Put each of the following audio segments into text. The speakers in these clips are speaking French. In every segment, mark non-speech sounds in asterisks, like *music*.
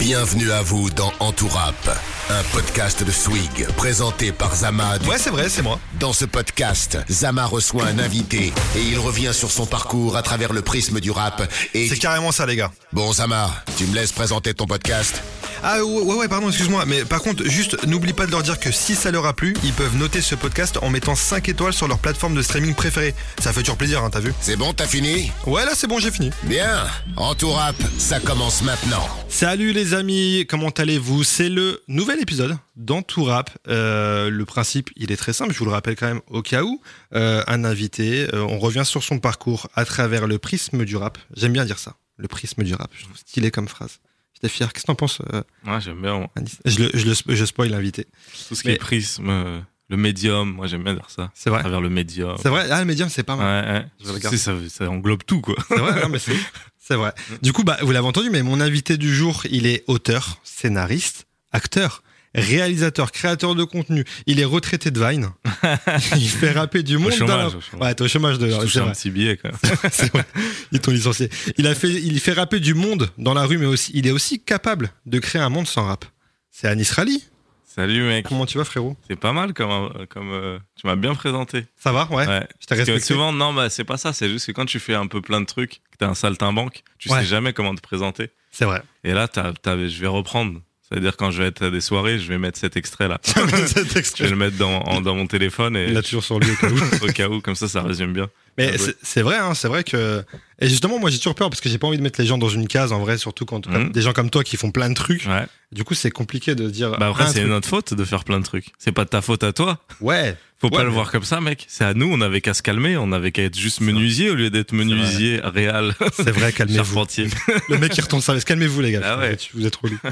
Bienvenue à vous dans Entourap, un podcast de Swig présenté par Zama. du- Ouais, c'est vrai, c'est moi. Dans ce podcast, Zama reçoit un invité et il revient sur son parcours à travers le prisme du rap. Et C'est carrément ça, les gars. bon, Zama, tu me laisses présenter ton podcast? Ah ouais, ouais, ouais, pardon, excuse-moi. Mais par contre, juste, n'oublie pas de leur dire que si ça leur a plu, ils peuvent noter ce podcast en mettant 5 étoiles sur leur plateforme de streaming préférée. Ça fait toujours plaisir, hein, t'as vu C'est bon, t'as fini Ouais, là, c'est bon, j'ai fini. Bien. Entourap, ça commence maintenant. Salut les amis, comment allez-vous C'est le nouvel épisode dans Tout Rap. Euh, le principe, il est très simple, je vous le rappelle quand même au cas où. Euh, un invité, euh, on revient sur son parcours à travers le prisme du rap. J'aime bien dire ça, le prisme du rap. Je trouve stylé comme phrase. J'étais fier. Qu'est-ce que t'en penses, euh, Ouais, j'aime bien. moi. Je, le, je, le, je spoil l'invité. Tout ce qui Mais- est prisme, euh, le médium, moi j'aime bien dire ça. C'est vrai À travers le médium. C'est vrai Ah, le médium, c'est pas mal. ouais. Je ça, ça englobe tout, quoi. C'est vrai, non, mais c'est, *laughs* c'est vrai. Du coup, bah, vous l'avez entendu, mais mon invité du jour, il est auteur, scénariste, acteur, réalisateur, créateur de contenu. Il est retraité de Vine. *laughs* il fait rapper du monde. chômage, dans la- au chômage. Ouais, t'es au chômage de. C'est un petit billet, *laughs* vrai. Ils t'ont licencié. Il a fait, il fait rapper du monde dans la rue, mais aussi, il est aussi capable de créer un monde sans rap. C'est Anis Rally. Salut, mec. Comment tu vas, frérot? C'est pas mal comme, euh, comme euh, tu m'as bien présenté. Ça va, ouais. Ouais. Je t'ai respecté. souvent, non, bah, c'est pas ça. C'est juste que quand tu fais un peu plein de trucs, que t'as un saltimbanque, tu Ouais. sais jamais comment te présenter. C'est vrai. Et là, t'as, t'as- je vais reprendre. C'est-à-dire, quand je vais être à des soirées, je vais mettre cet extrait-là. *laughs* Cet Je vais le mettre dans, en- dans mon téléphone et Il l'a toujours sur lui au cas où. *laughs* au cas où, comme ça, ça résume bien. Mais c'est- vrai, hein, c'est vrai que. Et justement, moi j'ai toujours peur parce que j'ai pas envie de mettre les gens dans une case en vrai, surtout quand Mhm. des gens comme toi qui font plein de trucs. Ouais. Du coup, c'est compliqué de dire. Bah après, c'est notre faute de faire plein de trucs. C'est pas de ta faute à toi. Ouais, Faut Ouais, pas le voir comme ça, mec. C'est à nous, on avait qu'à se calmer, on avait qu'à être juste menuisier au lieu d'être menuisier réel, c'est vrai, *laughs* calmez-vous. Le mec qui retourne veste, calmez-vous les gars. Ah ouais. vous, êtes. Euh,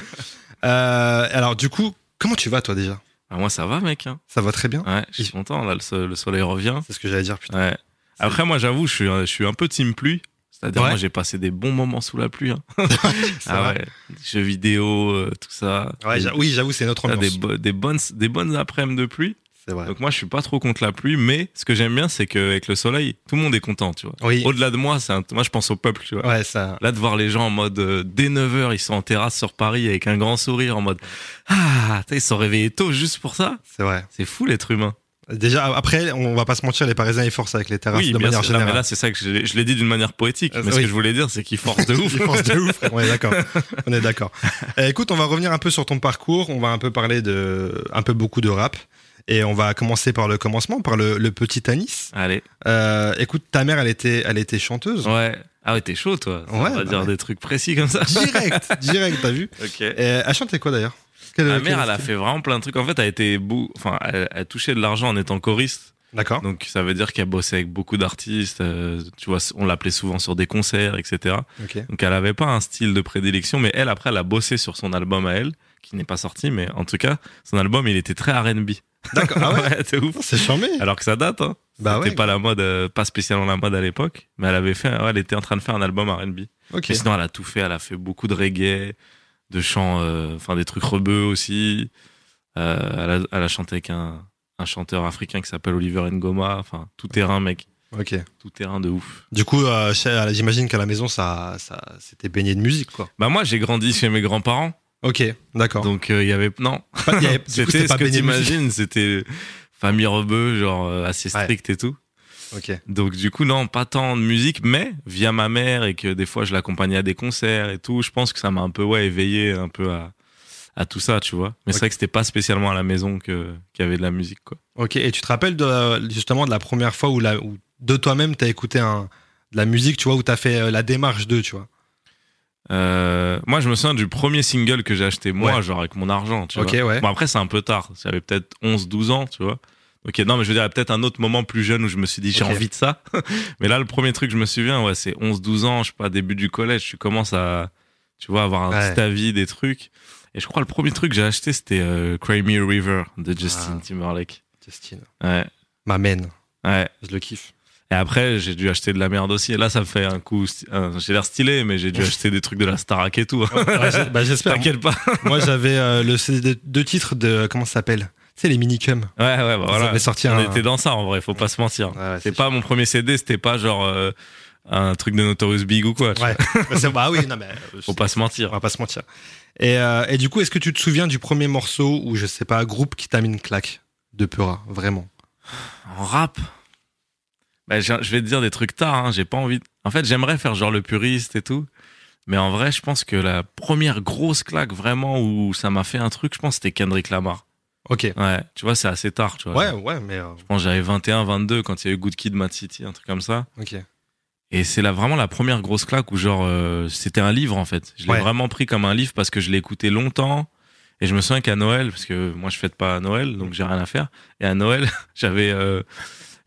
alors, du coup, comment tu vas toi déjà? Ah, moi, ça va, mec. hein. Ça va très bien Ouais, je suis content. Là, le, so- le soleil revient. C'est ce que j'allais dire, putain. Ouais. Après, moi, j'avoue, je suis, je suis un peu team pluie. C'est-à-dire, Ouais. moi, j'ai passé des bons moments sous la pluie. hein. *laughs* *laughs* Ah ouais. Jeux vidéo, euh, tout ça. Ouais, oui, j'avoue, c'est notre ambiance. des, bo- des bonnes, des bonnes après-midi de pluie. Vrai. Donc moi, je suis pas trop contre la pluie, mais ce que j'aime bien, c'est qu'avec le soleil, tout le monde est content, tu vois. Oui. Au-delà de moi, c'est un- moi, je pense au peuple, tu vois. Ouais, ça. Là, de voir les gens en mode euh, dès 9h, ils sont en terrasse sur Paris avec un grand sourire en mode Ah, ils sont réveillés tôt juste pour ça. C'est vrai. C'est fou l'être humain. Déjà, après, on va pas se mentir, les Parisiens ils forcent avec les terrasses de manière. Non, mais générale. là, c'est ça que je l'ai- je l'ai dit d'une manière poétique. Euh, mais ce que je voulais dire, c'est qu'ils forcent *laughs* de ouf. Ils forcent de ouf. *laughs* On est d'accord. On est d'accord. Euh, écoute, on va revenir un peu sur ton parcours. On va un peu parler de, un peu beaucoup de rap. Et on va commencer par le commencement, par le, le petit Anis. Allez. Euh, écoute, ta mère, elle était, elle était chanteuse. Ouais. Ah ouais, t'es chaud, toi. Ouais, on va bah dire ouais. des trucs précis comme ça. Direct, *laughs* direct, t'as vu ok. Et Elle chantait quoi d'ailleurs? Ma mère, elle a fait vraiment plein de trucs. En fait, elle a été bou... enfin, elle, elle touchait de l'argent en étant choriste. D'accord. Donc, ça veut dire qu'elle bossait avec beaucoup d'artistes. euh, tu vois, on l'appelait souvent sur des concerts, etc. Ok. Donc elle avait pas un style de prédilection, mais elle après elle a bossé sur son album à elle, qui n'est pas sorti, mais en tout cas son album il était très R&B. D'accord. Ah *laughs* ouais c'est ouf. C'est charmé. Alors que ça date, hein. Bah C'était ouais. pas la mode, euh, pas spécialement la mode à l'époque, mais elle avait fait, ouais, elle était en train de faire un album R&B. Ok. Mais sinon elle a tout fait, elle a fait beaucoup de reggae, de chants, euh, enfin des trucs rebeux aussi. Euh, elle, a, elle a chanté avec un, un chanteur africain qui s'appelle Oliver Ngoma, enfin tout terrain mec, Ok. tout terrain de ouf. Du coup, euh, j'imagine qu'à la maison, ça, ça, c'était baigné de musique, quoi. Bah moi j'ai grandi chez mes grands-parents. Ok. D'accord. Donc il y avait non, Pas- il y avait- *laughs* coup, c'était ce pas que de t'imagines, c'était famille rebeu, genre euh, assez Ouais. strict et tout. Ok. Donc du coup non, pas tant de musique, mais via ma mère et que des fois je l'accompagnais à des concerts et tout, je pense que ça m'a un peu ouais éveillé un peu à à tout ça, tu vois. Mais c'est vrai que c'était pas spécialement à la maison que qu'il y avait de la musique quoi. Ok. Et tu te rappelles de, justement de la première fois où, la, où de toi-même t'as écouté un, de la musique, tu vois, où t'as fait euh, la démarche d'eux, tu vois? Euh, moi je me souviens du premier single que j'ai acheté moi, Ouais. genre avec mon argent, tu vois. ouais. Bon après c'est un peu tard, j'avais peut-être 11 12 ans, tu vois. Ok, non, mais je veux dire, peut-être un autre moment plus jeune où je me suis dit, j'ai envie de ça. *laughs* mais là, le premier truc que je me souviens, ouais, c'est 11-12 ans, je sais pas, début du collège, tu commences à, tu vois, avoir un Ouais. petit avis des trucs. Et je crois le premier truc que j'ai acheté, c'était euh, Cry Me a River de Justin Ah. Timberlake. Justine. Ouais, Ma mène. ouais. Je le kiffe. Et après, j'ai dû acheter de la merde aussi. Et là, ça me fait un coup, j'ai l'air stylé, mais j'ai dû acheter des trucs de la Starac et tout. Ouais, bah, j'espère. *laughs* T'inquiète pas. *laughs* Moi, j'avais euh, le CD de deux titres de comment ça s'appelle? Tu sais les minicums. Ouais, ouais, bah voilà. sorti On un. était dans ça, en vrai, faut pas se mentir. Ouais, ouais, C'est pas mon premier CD, c'était pas genre euh, un truc de Notorious Big ou quoi. Ouais. *laughs* Bah, oui, non, mais. euh, Faut pas se On mentir. va pas se mentir. Et, euh, et du coup, est-ce que tu te souviens du premier morceau ou je sais pas, groupe qui t'a mis une claque de Peura, vraiment? En rap, bah, je je vais te dire des trucs tard. Hein, j'ai pas envie. En fait, j'aimerais faire genre le puriste et tout. Mais en vrai, je pense que la première grosse claque vraiment où ça m'a fait un truc, je pense c'était Kendrick Lamar. Ok. Ouais, tu vois, c'est assez tard, tu vois. Ouais, ouais, mais. euh, Je pense que j'avais 21, 22 quand il y a eu Good Kid, Mad City, un truc comme ça. ok. Et c'est là vraiment la première grosse claque où genre euh, c'était un livre en fait. Je l'ai Ouais. vraiment pris comme un livre parce que je l'ai écouté longtemps. Et je me souviens qu'à Noël, parce que moi je fête pas à Noël, donc j'ai rien à faire. Et à Noël, *laughs* j'avais euh,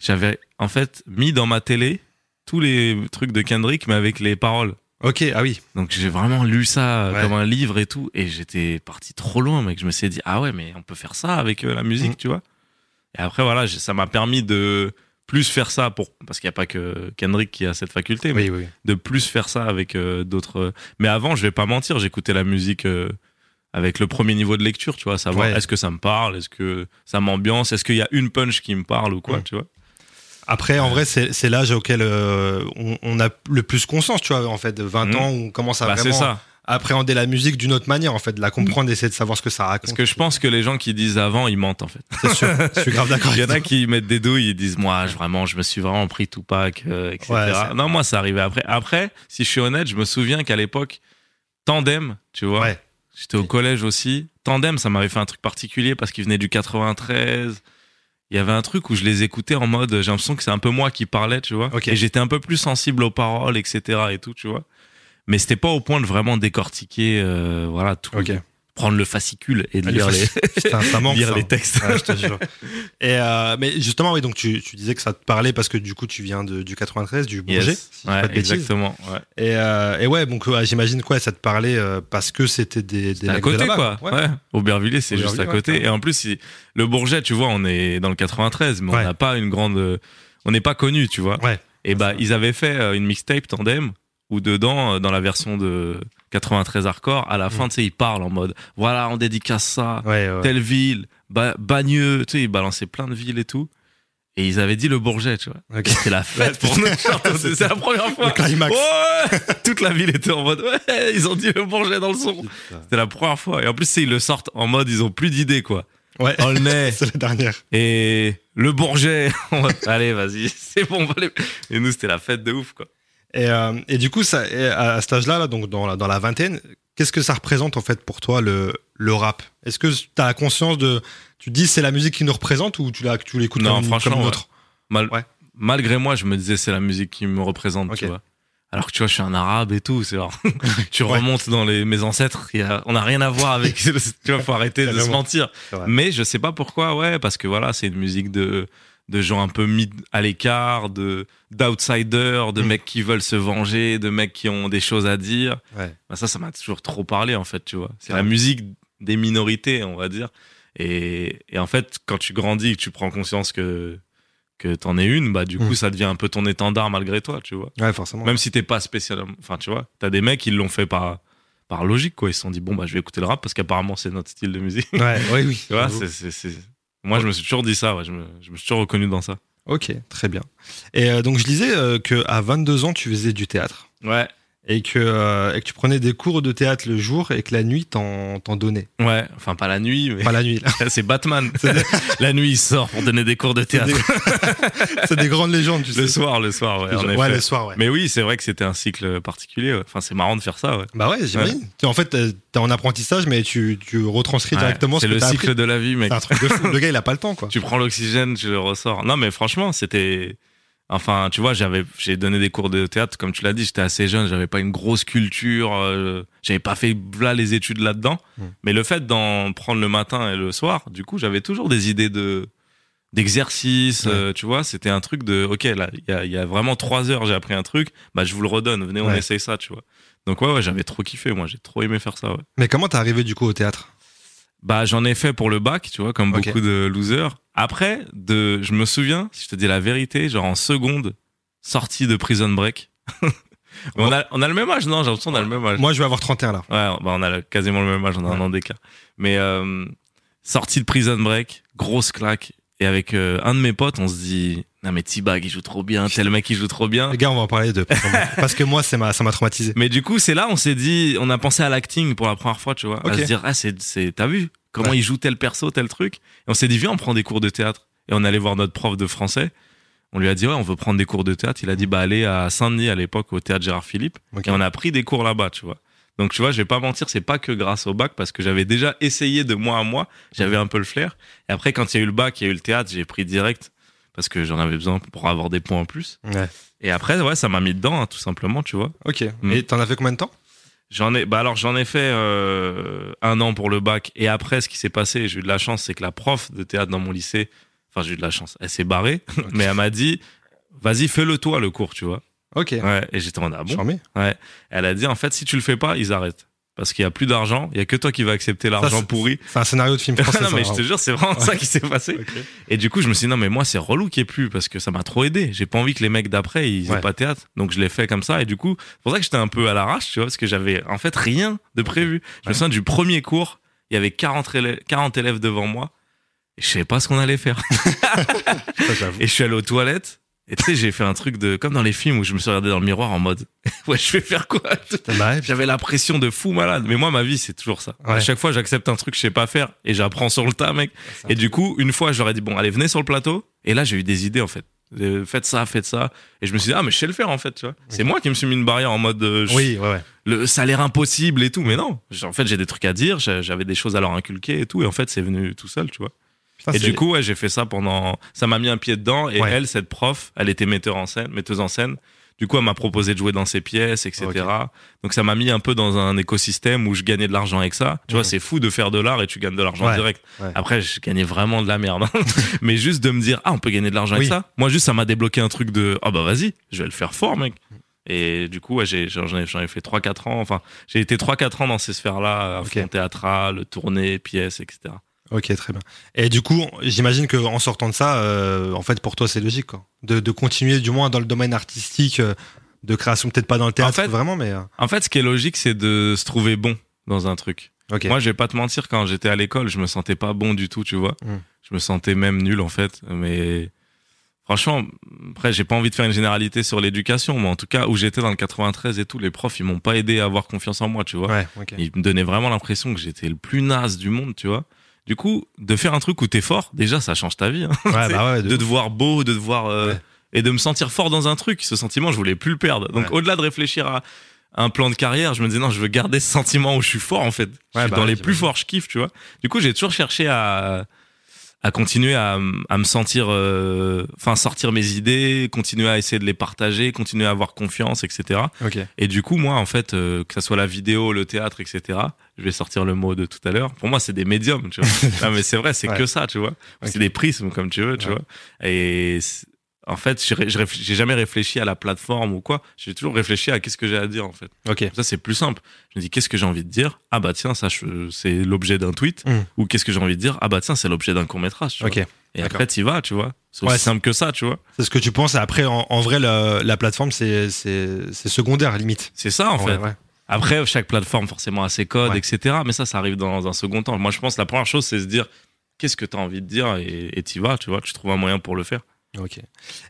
j'avais en fait mis dans ma télé tous les trucs de Kendrick mais avec les paroles. Ok, ah oui. Donc j'ai vraiment lu ça euh, Ouais. comme un livre et tout. Et j'étais parti trop loin, mec. Je me suis dit ah ouais mais on peut faire ça avec euh, la musique, Mhm. tu vois. Et après voilà, ça m'a permis de plus faire ça pour parce qu'il n'y a pas que Kendrick qui a cette faculté, mais Oui, oui. de plus faire ça avec euh, d'autres. Mais avant, je vais pas mentir, j'écoutais la musique euh, avec le premier niveau de lecture, tu vois, savoir Ouais. est-ce que ça me parle, est-ce que ça m'ambiance, est-ce qu'il y a une punch qui me parle ou quoi, Mm. tu vois. Après, en vrai, c'est l'âge auquel euh, on, on a le plus conscience, tu vois, en fait, de 20 Mhm. ans, où on commence à Bah, vraiment ça. appréhender la musique d'une autre manière, en fait, de la comprendre, d'essayer de savoir ce que ça raconte. Parce que je pense que les gens qui disent avant, ils mentent en fait. C'est sûr, je suis grave d'accord. *laughs* Il y en a qui mettent des douilles, ils disent moi, je, vraiment, je me suis vraiment pris Tupac, euh, etc. Ouais, non, moi, ça arrivait après. Après, si je suis honnête, je me souviens qu'à l'époque, Tandem, tu vois, Ouais. J'étais au collège aussi. Tandem, ça m'avait fait un truc particulier parce qu'il venait du 93. Il y avait un truc où je les écoutais en mode, j'ai l'impression que c'est un peu moi qui parlais, tu vois. Et j'étais un peu plus sensible aux paroles, etc. et tout, tu vois. Mais c'était pas au point de vraiment décortiquer, euh, voilà, tout. Prendre le fascicule et de Ah, lire, le les, Putain, ça *laughs* manque. lire ça. les textes. Ouais, je te jure. *laughs* Et euh, mais justement, oui, donc tu, tu disais que ça te parlait parce que du coup, tu viens de, du 93, du Bourget, Yes. si pas exactement. Ouais. Et, euh, et ouais, donc j'imagine quoi, ça te parlait euh, parce que c'était des, des à mecs côté, quoi. Ouais. Aubervilliers, c'est juste à côté. et en plus, il- le Bourget, tu vois, on est dans le 93, mais on n'a pas une grande. On n'est pas connu, tu vois. Et bah, ils avaient fait une mixtape tandem où dedans, dans la version de 93 hardcore, à la fin, Mm. tu sais, ils parlent en mode voilà, on dédicace ça, Ouais, ouais. telle ville, ba Bagneux, tu sais, ils balançaient plein de villes et tout. Et ils avaient dit le Bourget, tu vois. C'était la *laughs* fête pour nous. C'est la première fois. Le climax. Ouais Toute la ville était en mode ouais, ils ont dit le Bourget dans le son. C'était la première fois. Et en plus, ils le sortent en mode ils ont plus d'idées, quoi. Ouais, *laughs* c'est la dernière. et le Bourget. *laughs* Allez, vas-y, c'est bon. on va les- Et nous, c'était la fête de ouf, quoi. Et, euh, et du coup, ça, à cet âge-là, là, donc dans la, dans la vingtaine, qu'est-ce que ça représente en fait pour toi le, le rap? Est-ce que tu as la conscience de. Tu te dis c'est la musique qui nous représente ou tu, tu l'écoutes Non, comme, franchement, comme Mal- Ouais. Malgré moi, je me disais, c'est la musique qui me représente, tu vois. Alors que tu vois, je suis un arabe et tout. C'est genre, *laughs* *laughs* tu Ouais. remontes dans les, mes ancêtres, y a- on n'a rien à voir avec. *laughs* tu vois, faut arrêter de se mentir. Mais je sais pas pourquoi, ouais, parce que voilà, c'est une musique de, de gens un peu mis à l'écart, de, d'outsiders, de Mm. mecs qui veulent se venger, de mecs qui ont des choses à dire. Ouais. Bah, ça, ça m'a toujours trop parlé, en fait, tu vois. C'est la musique des minorités, on va dire. Et, et en fait, quand tu grandis et que tu prends conscience que, que t'en es une, bah, du Mm. coup, ça devient un peu ton étendard malgré toi, tu vois. Ouais, forcément. Même si t'es pas spécialement, enfin, tu vois, t'as des mecs qui l'ont fait par, par logique, quoi. Ils se sont dit, bon, bah, je vais écouter le rap parce qu'apparemment, c'est notre style de musique. Ouais, oui, oui. *laughs* C'est- Moi, je me suis toujours dit ça, ouais. je, me, je me suis toujours reconnu dans ça. Ok, très bien. Et euh, donc je disais euh, que à 22 ans, tu faisais du théâtre. Ouais. Et que, euh, et que tu prenais des cours de théâtre le jour et que la nuit, t'en t'en donnais. Ouais, enfin, pas la nuit, mais Pas la nuit, là. *laughs* c'est Batman. *laughs* la nuit, il sort pour donner des cours de C'est théâtre. *laughs* c'est des grandes légendes, tu sais. Le soir, le soir, ouais. en ouais, le soir, ouais. Mais oui, c'est vrai que c'était un cycle particulier. ouais. Enfin, c'est marrant de faire ça, ouais. Bah ouais, j'imagine. En fait, t'es t'es en apprentissage, mais tu, tu retranscris directement ce c'est que le t'as cycle appris. de la vie, mec. C'est un truc de fou. Le gars, il a pas le temps, quoi. Tu prends l'oxygène, tu le ressors. Non, mais franchement, c'était. Enfin, tu vois, j'avais, j'ai donné des cours de théâtre, comme tu l'as dit, j'étais assez jeune, j'avais pas une grosse culture, euh, j'avais pas fait là les études là-dedans. Mm. Mais le fait d'en prendre le matin et le soir, du coup, j'avais toujours des idées de d'exercice, Ouais. euh, tu vois, c'était un truc de, ok, là, il y a, il y a vraiment trois heures, j'ai appris un truc, bah je vous le redonne, venez, on Ouais. essaye ça, tu vois. Donc ouais, ouais, j'avais trop kiffé, moi, j'ai trop aimé faire ça, ouais. Mais comment t'es arrivé du coup au théâtre? Bah, j'en ai fait pour le bac, tu vois, comme beaucoup de losers. Après, de, je me souviens, si je te dis la vérité, genre en seconde, sortie de Prison Break. *laughs* on, a, on a le même âge, non? J'ai l'impression qu'on a le même âge. Moi, je vais avoir 31 là. Ouais, bah, on a quasiment le même âge, on a un an d'écart. Mais euh, sortie de Prison Break, grosse claque. Et avec euh, un de mes potes, on se dit, non mais T-Bag il joue trop bien, tel mec il joue trop bien. Les gars, on va en parler de *laughs* parce que moi, c'est ma, ça m'a traumatisé. Mais du coup, c'est là on s'est dit, on a pensé à l'acting pour la première fois, tu vois, Ok. à se dire ah c'est c'est t'as vu comment Ouais. il joue tel perso, tel truc. Et on s'est dit viens on prend des cours de théâtre. Et on allait voir notre prof de français. On lui a dit ouais on veut prendre des cours de théâtre. Il a dit bah allez à Saint-Denis à l'époque au théâtre Gérard Philippe. Ok. Et on a pris des cours là-bas, tu vois. Donc tu vois, je vais pas mentir, c'est pas que grâce au bac parce que j'avais déjà essayé de mois à mois, j'avais un peu le flair. Et après quand il y a eu le bac, il y a eu le théâtre, j'ai pris direct parce que j'en avais besoin pour avoir des points en plus. Ouais. Et après ouais, ça m'a mis dedans hein, tout simplement, tu vois. Ok. Mm. Et t'en as fait combien de temps? J'en ai bah alors j'en ai fait euh, un an pour le bac et après ce qui s'est passé, j'ai eu de la chance, c'est que la prof de théâtre dans mon lycée, enfin j'ai eu de la chance, elle s'est barrée, *laughs* mais elle m'a dit vas-y fais-le toi le cours, tu vois. Ok. Ouais, et j'étais en ah bon. Charmé. Ouais. Elle a dit en fait si tu le fais pas, ils arrêtent. Parce qu'il y a plus d'argent, il y a que toi qui vas accepter l'argent pourri. C'est un scénario de film *laughs* français. non mais je te jure, c'est vraiment ça qui s'est passé. *laughs* Et du coup, je me suis dit non mais moi c'est relou qu'il y ait plus parce que ça m'a trop aidé. J'ai pas envie que les mecs d'après ils aient Ouais. pas théâtre. Donc je l'ai fait comme ça et du coup, c'est pour ça que j'étais un peu à l'arrache, tu vois, parce que j'avais en fait rien de prévu. Je me souviens du premier cours, il y avait 40 élèves, 40 élèves devant moi et je savais pas ce qu'on allait faire. *laughs* Et je suis allé aux toilettes et tu sais, j'ai fait un truc de comme dans les films où je me suis regardé dans le miroir en mode *laughs* ouais, je vais faire quoi? J'avais la pression de fou malade. Mais moi, ma vie, c'est toujours ça. À chaque fois, j'accepte un truc que je sais pas faire et j'apprends sur le tas, mec. Et du coup, une fois, ai dit, bon, allez, venez sur le plateau. Et là, j'ai eu des idées, en fait. Faites ça, faites ça. Et je me suis dit, ah, mais je sais le faire, en fait, tu vois. C'est moi qui me suis mis une barrière en mode, euh, je- Oui, ouais, ouais. le, ça a l'air impossible et tout. Mais non. En fait, j'ai des trucs à dire, j'avais des choses à leur inculquer et tout. Et en fait, c'est venu tout seul, tu vois. Putain, et du coup, ouais, j'ai fait ça pendant. Ça m'a mis un pied dedans. Et Ouais. elle, cette prof, elle était metteur en scène, metteuse en scène. Du coup, elle m'a proposé de jouer dans ses pièces, etc. Donc, ça m'a mis un peu dans un écosystème où je gagnais de l'argent avec ça. Tu vois, c'est fou de faire de l'art et tu gagnes de l'argent Ouais. direct. Ouais. Après, je gagnais vraiment de la merde. hein. *laughs* Mais juste de me dire, ah, on peut gagner de l'argent Oui. avec ça. Moi, juste, ça m'a débloqué un truc de, ah, bah, vas-y, je vais le faire fort, mec. Et du coup, ouais, j'ai, j'en ai, j'en ai fait 3-4 ans. Enfin, j'ai été 3-4 ans dans ces sphères-là, à Ok. fond théâtral, tournée, pièces, etc. Ok, très bien. Et du coup, j'imagine que en sortant de ça, euh, en fait, pour toi, c'est logique, quoi. De, de continuer, du moins, dans le domaine artistique, euh, de création, peut-être pas dans le théâtre, fait- vraiment, mais. euh, En fait, ce qui est logique, c'est de se trouver bon dans un truc. Moi, je vais pas te mentir, quand j'étais à l'école, je me sentais pas bon du tout, tu vois. Mm. Je me sentais même nul, en fait. Mais franchement, après, j'ai pas envie de faire une généralité sur l'éducation, mais en tout cas, où j'étais dans le 93 et tout, les profs, ils m'ont pas aidé à avoir confiance en moi, tu vois. ouais, ok. Ils me donnaient vraiment l'impression que j'étais le plus naze du monde, tu vois. Du coup, de faire un truc où t'es fort, déjà, ça change ta vie. hein. Ouais, bah *laughs* ouais, de te voir beau, de te voir euh, Ouais. et de me sentir fort dans un truc. Ce sentiment, je voulais plus le perdre. Donc, au-delà de réfléchir à un plan de carrière, je me disais non, je veux garder ce sentiment où je suis fort en fait. Je suis bah dans les plus forts, je kiffe, tu vois. Du coup, j'ai toujours cherché à à continuer à, à me sentir, euh, enfin sortir mes idées, continuer à essayer de les partager, continuer à avoir confiance, etc. Ok. Et du coup, moi, en fait, euh, que ça soit la vidéo, le théâtre, etc. Je vais sortir le mot de tout à l'heure. Pour moi, c'est des médiums, tu vois. *laughs* non, mais c'est vrai, c'est Ouais. que ça, tu vois. C'est des prismes, comme tu veux, tu Ouais. vois. Et en fait, j'ai jamais réfléchi à la plateforme ou quoi. J'ai toujours réfléchi à qu'est-ce que j'ai à dire, en fait. Ok. Ça, c'est plus simple. Je me dis, qu'est-ce que j'ai envie de dire? Ah bah tiens, ça, c'est l'objet d'un tweet. Mm. Ou qu'est-ce que j'ai envie de dire? Ah bah tiens, c'est l'objet d'un court métrage. Tu vois. Ok. Et après, t'y vas, tu vois. C'est aussi Ouais, simple que ça, tu vois. C'est ce que tu penses. Après, en, en vrai, la, la plateforme, c'est secondaire, limite. C'est ça, en fait. ouais. Après, chaque plateforme forcément a ses codes, Ouais. etc. Mais ça, ça arrive dans un second temps. Moi, je pense que la première chose, c'est se dire qu'est-ce que tu as envie de dire et et t'y vas, tu vois. Tu trouves un moyen pour le faire. Ok.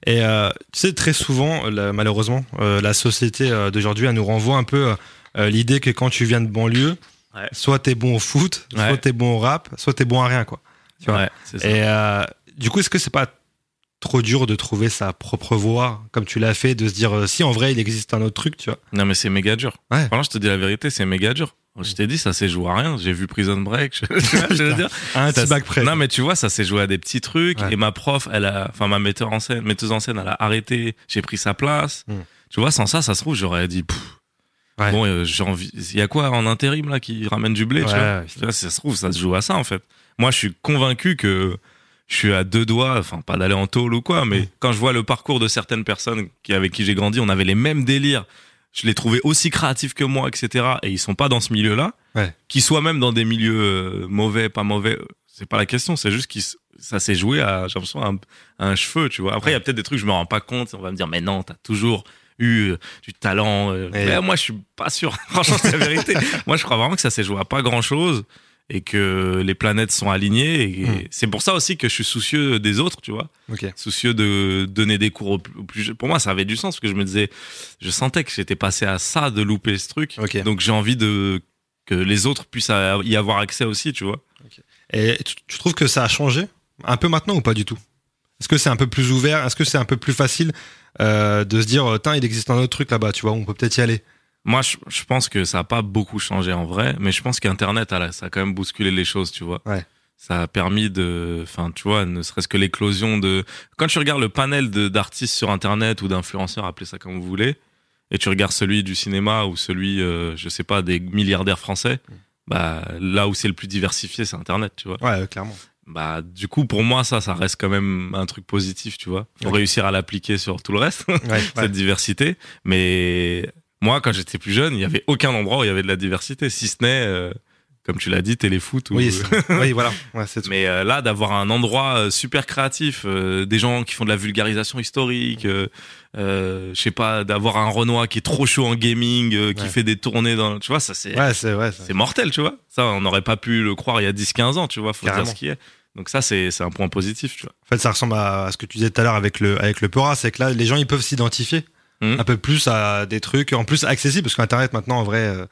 Et euh, tu sais, très souvent, la- malheureusement, euh, la société euh, d'aujourd'hui, elle nous renvoie un peu euh, l'idée que quand tu viens de banlieue, Ouais. soit t'es bon au foot, Ouais. soit t'es bon au rap, soit t'es bon à rien, quoi. Tu vois. Ouais, c'est ça. Et euh, du coup, est-ce que c'est pas trop dur de trouver sa propre voie, comme tu l'as fait, de se dire euh, si en vrai il existe un autre truc, tu vois? Non, mais c'est méga dur. Franchement, je te dis la vérité, c'est méga dur. Je t'ai dit, ça s'est joué à rien. J'ai vu Prison Break. Je, *laughs* tu vois, je veux dire. Un petit bac près. Non, mais tu vois, ça s'est joué à des petits trucs. Ouais. Et ma prof, elle a, enfin, ma metteur en scène, metteuse en scène, elle a arrêté. J'ai pris sa place. Mm. Tu vois, sans ça, ça se trouve, j'aurais dit, pff, Ouais. bon, euh, j'ai envie, il y a quoi en intérim, là, qui ramène du blé, tu vois? ouais, Tu vois, si ça se trouve, ça se joue à ça, en fait. Moi, je suis convaincu que je suis à deux doigts, enfin, pas d'aller en tôle ou quoi, mais Mm. quand je vois le parcours de certaines personnes qui, avec qui j'ai grandi, on avait les mêmes délires. Je les trouvais aussi créatifs que moi, etc. Et ils sont pas dans ce milieu-là. Ouais. Qu'ils soient même dans des milieux euh, mauvais, pas mauvais, euh, c'est pas la question. C'est juste que ça s'est joué à, j'ai l'impression, à un, à un cheveu, tu vois. Après, il y a peut-être des trucs, je me rends pas compte. On va me dire, mais non, t'as toujours eu euh, du talent. Mais moi, je suis pas sûr. *laughs* Franchement, c'est la vérité. *laughs* moi, je crois vraiment que ça s'est joué à pas grand chose. Et que les planètes sont alignées. Et Mm. c'est pour ça aussi que je suis soucieux des autres, tu vois. Soucieux de donner des cours au plus, plus- Pour moi, ça avait du sens parce que je me disais, je sentais que j'étais passé à ça de louper ce truc. Donc j'ai envie de que les autres puissent y avoir accès aussi, tu vois. Et tu, tu trouves que ça a changé un peu maintenant ou pas du tout? Est-ce que c'est un peu plus ouvert? Est-ce que c'est un peu plus facile euh, de se dire, tiens, il existe un autre truc là-bas, tu vois, on peut peut-être y aller? Moi, je, je pense que ça a pas beaucoup changé en vrai, mais je pense qu'Internet, ça a quand même bousculé les choses, tu vois. Ouais. Ça a permis de, enfin, tu vois, ne serait-ce que l'éclosion de. Quand tu regardes le panel d'artistes sur Internet ou d'influenceurs, appelez ça comme vous voulez, et tu regardes celui du cinéma ou celui, euh, je sais pas, des milliardaires français, bah là où c'est le plus diversifié, c'est Internet, tu vois. Ouais, clairement. Bah, du coup, pour moi, ça, ça reste quand même un truc positif, tu vois. Faut Ok. réussir à l'appliquer sur tout le reste Ouais, *laughs* ouais. cette diversité. Mais moi, quand j'étais plus jeune, il y avait aucun endroit où il y avait de la diversité, si ce n'est, euh, comme tu l'as dit, téléfoot. Ou... Oui, *laughs* oui, voilà. Ouais, c'est tout. Mais euh, là, d'avoir un endroit euh, super créatif, euh, des gens qui font de la vulgarisation historique, je sais pas, d'avoir un Renoir qui est trop chaud en gaming, qui Ouais. fait des tournées dans, tu vois, ça c'est Ouais, mortel, tu vois. Ça, on n'aurait pas pu le croire il y a 10-15 ans, tu vois. Faut Carrément. dire ce qui est. Donc ça, c'est c'est un point positif, tu vois. En fait, ça ressemble à ce que tu disais tout à l'heure avec le, avec le Pora, c'est que là, les gens, ils peuvent s'identifier Mhm. un peu plus à des trucs, en plus accessibles, parce qu'Internet, maintenant, en vrai, euh,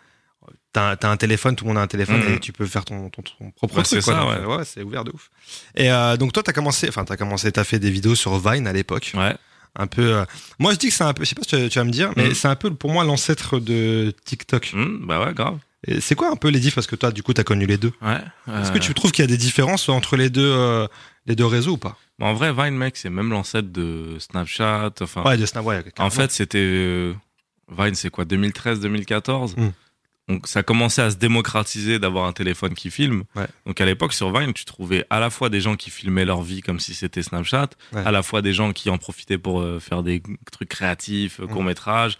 t'as t'as un téléphone, tout le monde a un téléphone, Mhm. et tu peux faire ton, ton, ton propre Ouais, truc. c'est ça, ouais. euh, ouais, c'est ouvert de ouf. Et euh, donc, toi, t'as commencé, enfin, t'as commencé, t'as fait des vidéos sur Vine à l'époque. Ouais. Un peu. euh, moi, je dis que c'est un peu, je sais pas si tu, tu vas me dire, mais Mhm. c'est un peu pour moi l'ancêtre de TikTok. Bah ouais, grave. C'est quoi un peu les diffs? Parce que toi, du coup, t'as connu les deux. Ouais. Est-ce que tu trouves qu'il y a des différences entre les deux, les deux réseaux ou pas? En vrai, Vine, mec, c'est même l'ancêtre de Snapchat. Enfin, Ouais, de Snap, ouais, en fait, c'était euh, Vine, c'est quoi, 2013-2014. Mm. Donc ça commençait à se démocratiser d'avoir un téléphone qui filme. Ouais. Donc à l'époque sur Vine, tu trouvais à la fois des gens qui filmaient leur vie comme si c'était Snapchat, Ouais. à la fois des gens qui en profitaient pour euh, faire des trucs créatifs, Mm. courts métrages.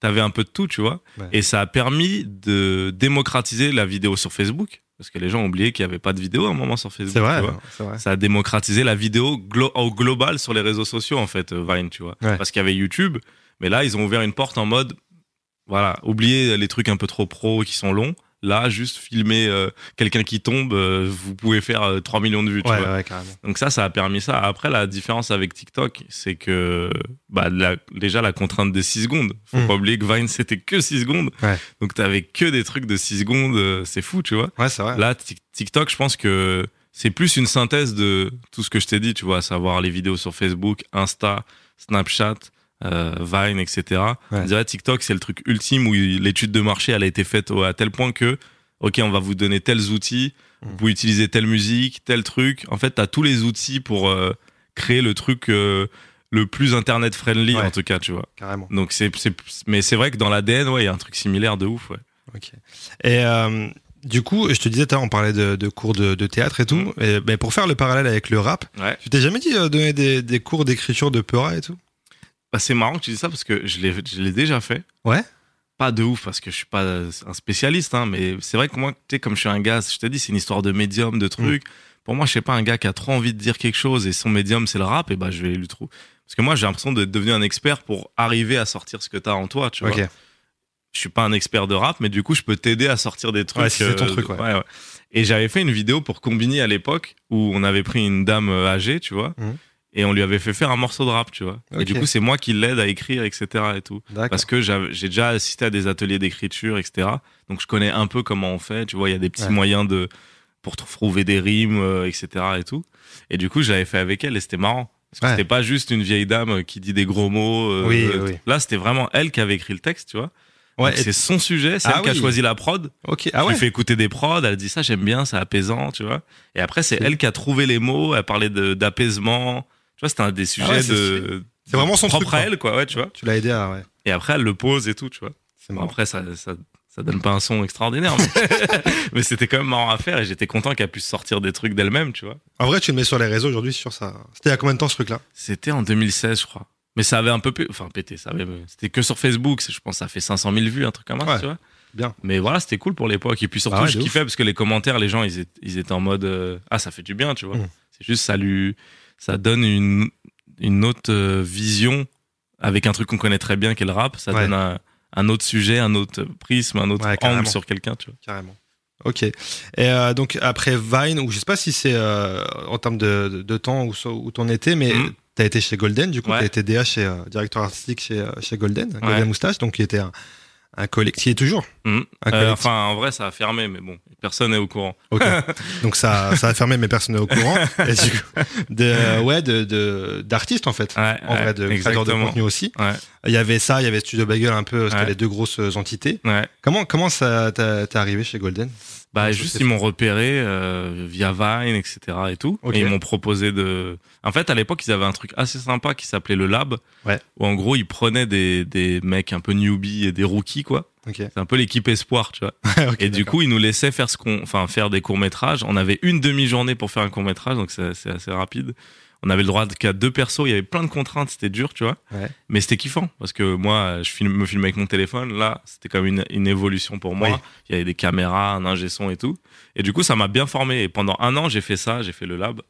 T'avais un peu de tout, tu vois. Ouais. Et ça a permis de démocratiser la vidéo sur Facebook, parce que les gens ont oublié qu'il n'y avait pas de vidéo à un moment sur Facebook. C'est vrai. Ça a démocratisé la vidéo glo- au global sur les réseaux sociaux, en fait, euh, Vine, tu vois. Ouais. Parce qu'il y avait YouTube, mais là, ils ont ouvert une porte en mode, voilà, oubliez les trucs un peu trop pro qui sont longs. Là, juste filmer euh, quelqu'un qui tombe, euh, vous pouvez faire euh, 3 millions de vues, tu Ouais, vois. ouais, carrément. Donc ça, ça a permis ça. Après, la différence avec TikTok, c'est que bah, la- déjà la contrainte des 6 secondes. Faut Mm. pas oublier que Vine, c'était que 6 secondes. Ouais. Donc t'avais que des trucs de 6 secondes. euh, C'est fou, tu vois. Ouais, c'est vrai. Là, Tik- TikTok, je pense que c'est plus une synthèse de tout ce que je t'ai dit, tu vois, à savoir les vidéos sur Facebook, Insta, Snapchat, euh, Vine, etc. Ouais. On dirait TikTok, c'est le truc ultime où l'étude de marché, elle a été faite à tel point que, ok, on va vous donner tels outils, vous Mm. pouvez utiliser telle musique, tel truc. En fait, tu as tous les outils pour euh, créer le truc euh, le plus internet friendly, Ouais. en tout cas, tu vois. Carrément. Donc, c'est, mais c'est vrai que dans l'ADN, ouais, il y a un truc similaire de ouf, ouais. Ok. Et du coup, je te disais, on parlait de, de cours de, de théâtre et tout. Mm. Et, ben, pour faire le parallèle avec le rap, Ouais. tu t'es jamais dit euh, donner des, des cours d'écriture de Peura et tout? Bah, c'est marrant que tu dis ça parce que je l'ai, je l'ai déjà fait. Ouais. Pas de ouf parce que je suis pas un spécialiste, hein, mais c'est vrai que moi, tu sais, comme je suis un gars, je t'ai dit, c'est une histoire de médium, de trucs. Pour moi, je sais pas, un gars qui a trop envie de dire quelque chose et son médium, c'est le rap, et bah, je vais lui trouver. Parce que moi, j'ai l'impression de devenir un expert pour arriver à sortir ce que t'as en toi, tu vois. Je suis pas un expert de rap, mais du coup, je peux t'aider à sortir des trucs. euh, Ouais, si c'est ton truc, ouais. ouais. Et j'avais fait une vidéo pour Combini à l'époque où on avait pris une dame euh, âgée, tu vois, Mhm. Et on lui avait fait faire un morceau de rap, tu vois. Et du coup, c'est moi qui l'aide à écrire, etc. et tout. Parce que j'ai déjà assisté à des ateliers d'écriture, etc. Donc je connais un peu comment on fait. Tu vois, il y a des petits Ouais. moyens de pour trouver des rimes, euh, etc. et tout. Et du coup, j'avais fait avec elle et c'était marrant. Parce que Ouais. c'était pas juste une vieille dame qui dit des gros mots. euh, Oui, euh, oui. Là, c'était vraiment elle qui avait écrit le texte, tu vois. Ouais, c'est son sujet, c'est Ah elle qui a choisi la prod. ok. Ah ouais. fais écouter des prods, elle dit ça, j'aime bien, c'est apaisant, tu vois. Et après, c'est elle qui a trouvé les mots, elle parlait d'apaisement. Vois, c'était un des sujets Ah ouais, c'est de. C'est vraiment son propre truc, à elle, quoi, ouais, tu vois. Tu l'as aidé à. Ouais. Et après, elle le pose et tout, tu vois. C'est Bon, marrant. après, ça, ça, ça donne pas un son extraordinaire, mais, *laughs* mais c'était quand même marrant à faire et j'étais content qu'elle puisse sortir des trucs d'elle-même, tu vois. En vrai, tu le mets sur les réseaux aujourd'hui sur ça. C'était il y a combien de temps ce truc-là? C'était en 2016, je crois. Mais ça avait un peu, enfin, pété, ça avait, c'était que sur Facebook, je pense, que ça fait 500 000 vues, un truc comme ça, Ouais. tu vois. Bien. Mais voilà, c'était cool pour l'époque. Et puis surtout, Bah ouais, je kiffais parce que les commentaires, les gens, ils étaient, ils étaient en mode, euh, ah, ça fait du bien, tu vois. Mm. C'est juste, ça lui, ça donne une, une autre euh, vision avec un truc qu'on connaît très bien, qui est le rap. Ça Ouais. donne un, un autre sujet, un autre prisme, un autre Ouais, angle sur quelqu'un, tu vois. Carrément. Ok. Et euh, donc après Vine, ou je sais pas si c'est euh, en termes de, de, de temps où, où t'en étais, mais Mhm. t'as été chez Golden, du coup Ouais. t'as été DA chez euh, directeur artistique chez, chez Golden. Golden Moustache, donc qui était un, un collectif, qui est toujours. Un Euh, enfin, en vrai, ça a fermé, mais bon, personne n'est au courant. Ok. *laughs* donc ça, ça a fermé, mais personne n'est au courant. *laughs* Et du coup, de, ouais, de, d'artistes en fait. Ouais, En ouais, vrai, de créateurs de contenu aussi. Ouais, Il y avait ça, il y avait Studio Bagel un peu, c'était les deux grosses entités. ouais. Comment, comment ça t'es arrivé chez Golden? Bah Donc, juste ils m'ont repéré euh, via Vine, etc. et tout. Ok. Et ils m'ont proposé de. En fait, à l'époque, ils avaient un truc assez sympa qui s'appelait le Lab. Ouais. Où en gros, ils prenaient des, des mecs un peu newbies et des rookies, quoi. Ok. C'est un peu l'équipe espoir, tu vois. *laughs* Ok, et du coup, ils nous laissaient faire ce qu'on, enfin, faire des courts métrages. On avait une demi-journée pour faire un court métrage, donc c'est assez rapide. On avait le droit qu'à deux persos. Il y avait plein de contraintes, c'était dur, tu vois. Ouais. Mais c'était kiffant parce que moi, je filme, me filme avec mon téléphone. Là, c'était comme une, une évolution pour moi. Oui. Il y avait des caméras, un ingé son et tout. Et du coup, ça m'a bien formé. Et pendant un an, j'ai fait ça, j'ai fait le lab.